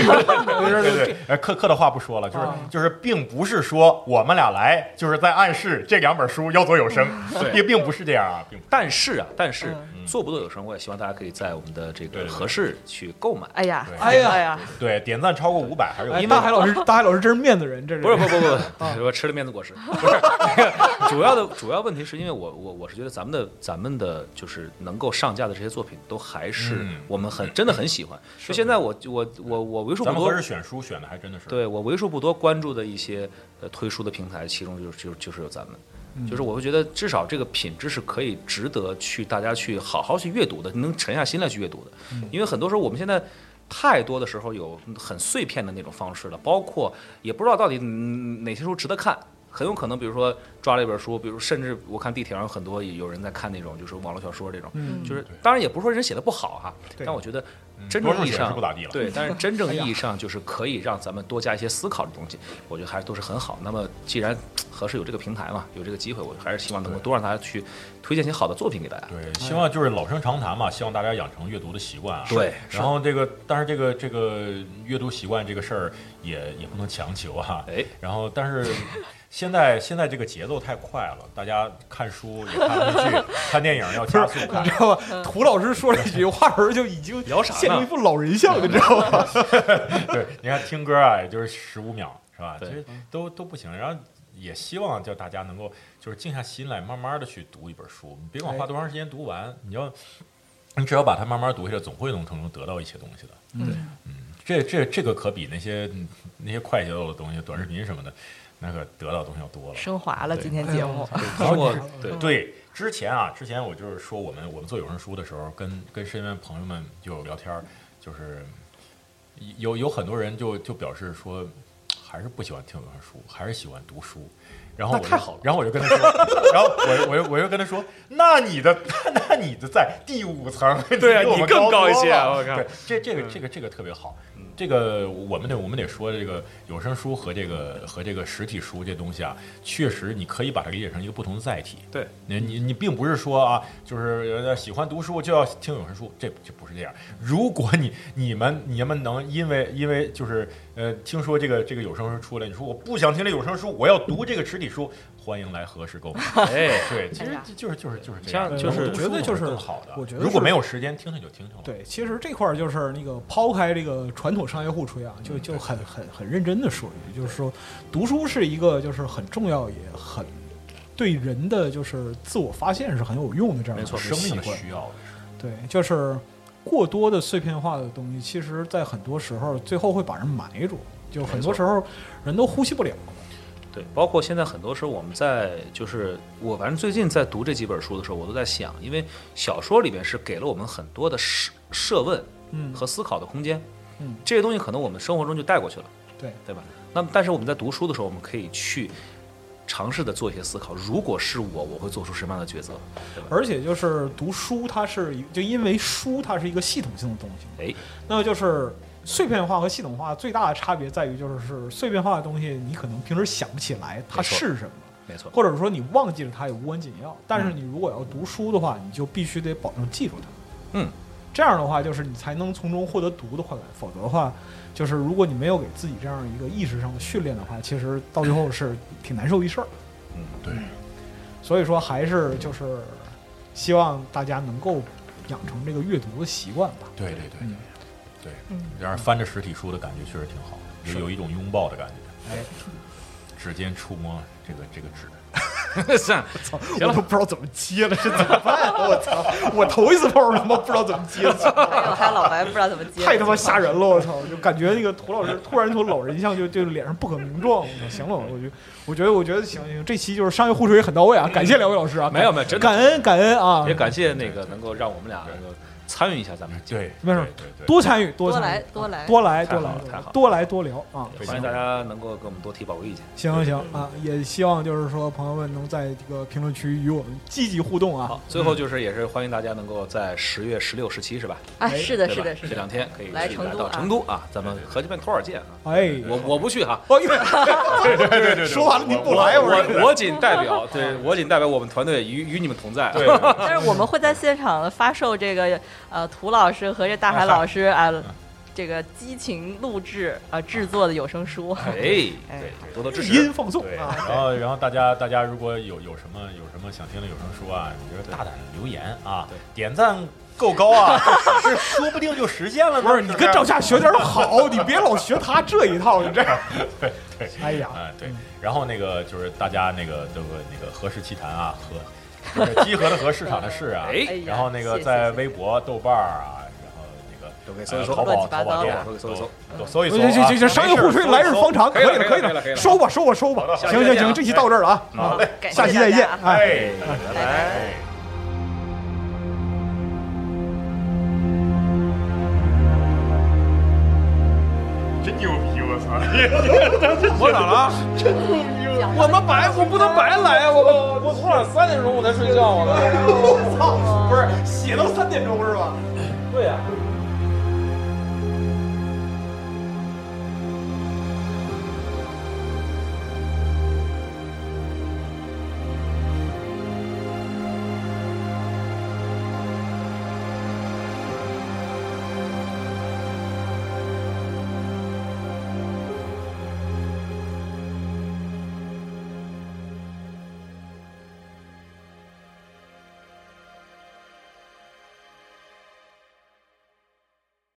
对 对对，呃，客客的话不说了，就是啊。就是，并不是说我们俩来就是在暗示这两本书要做有声，对。并并不是这样啊，并不。但是啊，但是嗯做不做有声，我也希望大家可以在我们的这个合适去购买。哎呀对，哎呀。哎呀，对，点赞超过五百还是有大海老师，大海老师真是面子人，这是。不是不不不我 吃了面子果实。不是那个主要的主要问题是因为我我我是觉得咱们的咱们的就是能够上架的这些作品都还是嗯。我们很真的很喜欢。就现在我我我我为数不多咱们合适选书选的还真的是。对我为数不多关注的一些呃推书的平台，其中就是就就是有咱们。嗯就是我会觉得，至少这个品质是可以值得去大家去好好去阅读的，能沉下心来去阅读的。嗯因为很多时候我们现在太多的时候有很碎片的那种方式了，包括也不知道到底嗯哪些书值得看。很有可能，比如说抓了一本书，比如甚至我看地铁上有很多有人在看那种就是网络小说这种，嗯就是当然也不是说人写的不好哈、对但我觉得嗯真正意义上是不咋地了。对，但是真正意义上就是可以让咱们多加一些思考的东西，我觉得还是都是很好。那么既然 合适有这个平台嘛，有这个机会，我还是希望能够多让大家去推荐些好的作品给大家。对，希望就是老生常谈嘛，希望大家养成阅读的习惯啊。对然后这个，但是这个这个阅读习惯这个事儿也也不能强求啊。哎，然后，但是现在现在这个节奏太快了，大家看书也看不进去，看电影要加速看你。知道吧？涂老师说这几句话的时候就已经聊啥呢现成一副老人像，你知道吗？对，你看听歌啊，也就是十五秒，是吧？其实都都不行。然后也希望叫大家能够就是静下心来，慢慢的去读一本书，你别管花多长时间读完，你要你只要把它慢慢读下来，总会能从中得到一些东西的。嗯，这这这个可比那些嗯那些快节奏的东西、短视频什么的，那个得到的东西要多了。升华了今天节目。对 对，之前啊，之前我就是说我们我们做有声书的时候，跟跟身边朋友们就聊天，就是有有很多人就就表示说，还是不喜欢听有声书，还是喜欢读书。然后我太好了然后我就跟他说，然后我我又我又跟他说，那你的 那你的在第五层，对啊你更高一些多了我靠对，这这个这个这个特别好。这个我们得我们得说，这个有声书和这个和这个实体书这东西啊，确实你可以把它理解成一个不同的载体。对，你你你并不是说啊，就是喜欢读书就要听有声书，这这不是这样。如果你你们你们能因为因为就是呃听说这个这个有声书出来，你说我不想听这有声书，我要读这个实体书，欢迎来合适购买。哎，对，其实就是就是就是这像样，就是觉得就是更好的。我觉得如果没有时间听听就听听了。对，其实这块儿就是那个抛开这个传统商业互吹啊，就就很很很认真的说一句，就是说读书是一个就是很重要也很对人的就是自我发现是很有用的这样的没错一个生命的。需要的是。对，就是过多的碎片化的东西，其实在很多时候最后会把人埋住，就很多时候人都呼吸不了。对，包括现在很多时候我们在就是我反正最近在读这几本书的时候，我都在想，因为小说里面是给了我们很多的设设问嗯，和思考的空间，嗯，这些东西可能我们生活中就带过去了，对对吧？那么但是我们在读书的时候，我们可以去尝试的做一些思考，如果是我，我会做出什么样的抉择，而且就是读书，它是就因为书它是一个系统性的东西，哎，那么就是碎片化和系统化最大的差别在于，就是是碎片化的东西你可能平时想不起来它是什么，没错，或者说你忘记了它也无关紧要。但嗯是你如果要读书的话，你就必须得保证记住它。嗯，这样的话就是你才能从中获得读的快感，否则的话。就是如果你没有给自己这样一个意识上的训练的话，其实到最后是挺难受一事儿。嗯，对，所以说还是就是希望大家能够养成这个阅读的习惯吧。对对对嗯。对，嗯。然而翻着实体书的感觉确实挺好的，有有一种拥抱的感觉。哎，指尖触摸这个这个纸，是我都不知道怎么接了，这怎么办？啊我操！我头一次碰上他妈不知道怎么接，还有还有老白不知道怎么接，太他妈吓人了！我操！就感觉那个涂老师突然从老人像就就脸上不可名状。我操行了，我就我觉得我觉得行行，这期就是商业互吹很到位啊！感谢两位老师啊，没有没有，真的感恩感恩啊也！感谢那个能够让我们俩能够参与一下咱们这对，没事对对对，多参与多来多来多来。多来太好了太好多来多聊啊！欢迎大家能够给我们多提宝贵意见。行行行啊，也希望就是说朋友们能在这个评论区与我们积极互动啊。好，最后就是也是欢迎大家能够在十月十六、十七是吧？哎，是的，是的，是的。这两，天可以去来到成都啊。成都啊，咱们核聚变多少见啊？哎，我我不去哈，哦，对对对对，说完了您不来，我我我仅代表对 我仅代表我们团队与与你们同在。对，但是我们会在现场发售这个呃涂老师和这大海老师啊、这个激情录制啊、制作的有声书。哎，对，多多支持。音放送。然后然后大家大家如果有有什么有什么想听的有声书啊，你就大胆留言啊，点赞够高啊，这说不定就实现了呢。不是你跟赵夏学点好，你别老学他这一套，你这样。对对，哎呀，啊对，然后那个就是大家那个这个那个和氏奇谈啊和就是集合的和市场的市啊，哎然后那个在微博、豆瓣儿啊，然后那个都可以搜一搜。呃淘宝淘宝店都可以搜一搜。都搜一搜行啊。行行，商业互吹来日方长，可以了可以了可以，了收吧收吧收吧，行行行，这期到这儿了啊，好嘞，下期再见，哎。哎，拜拜我咋了？我们白我不能白来啊！我我昨晚三点钟我才睡觉啊。我操，不是写到三点钟是吧？对呀、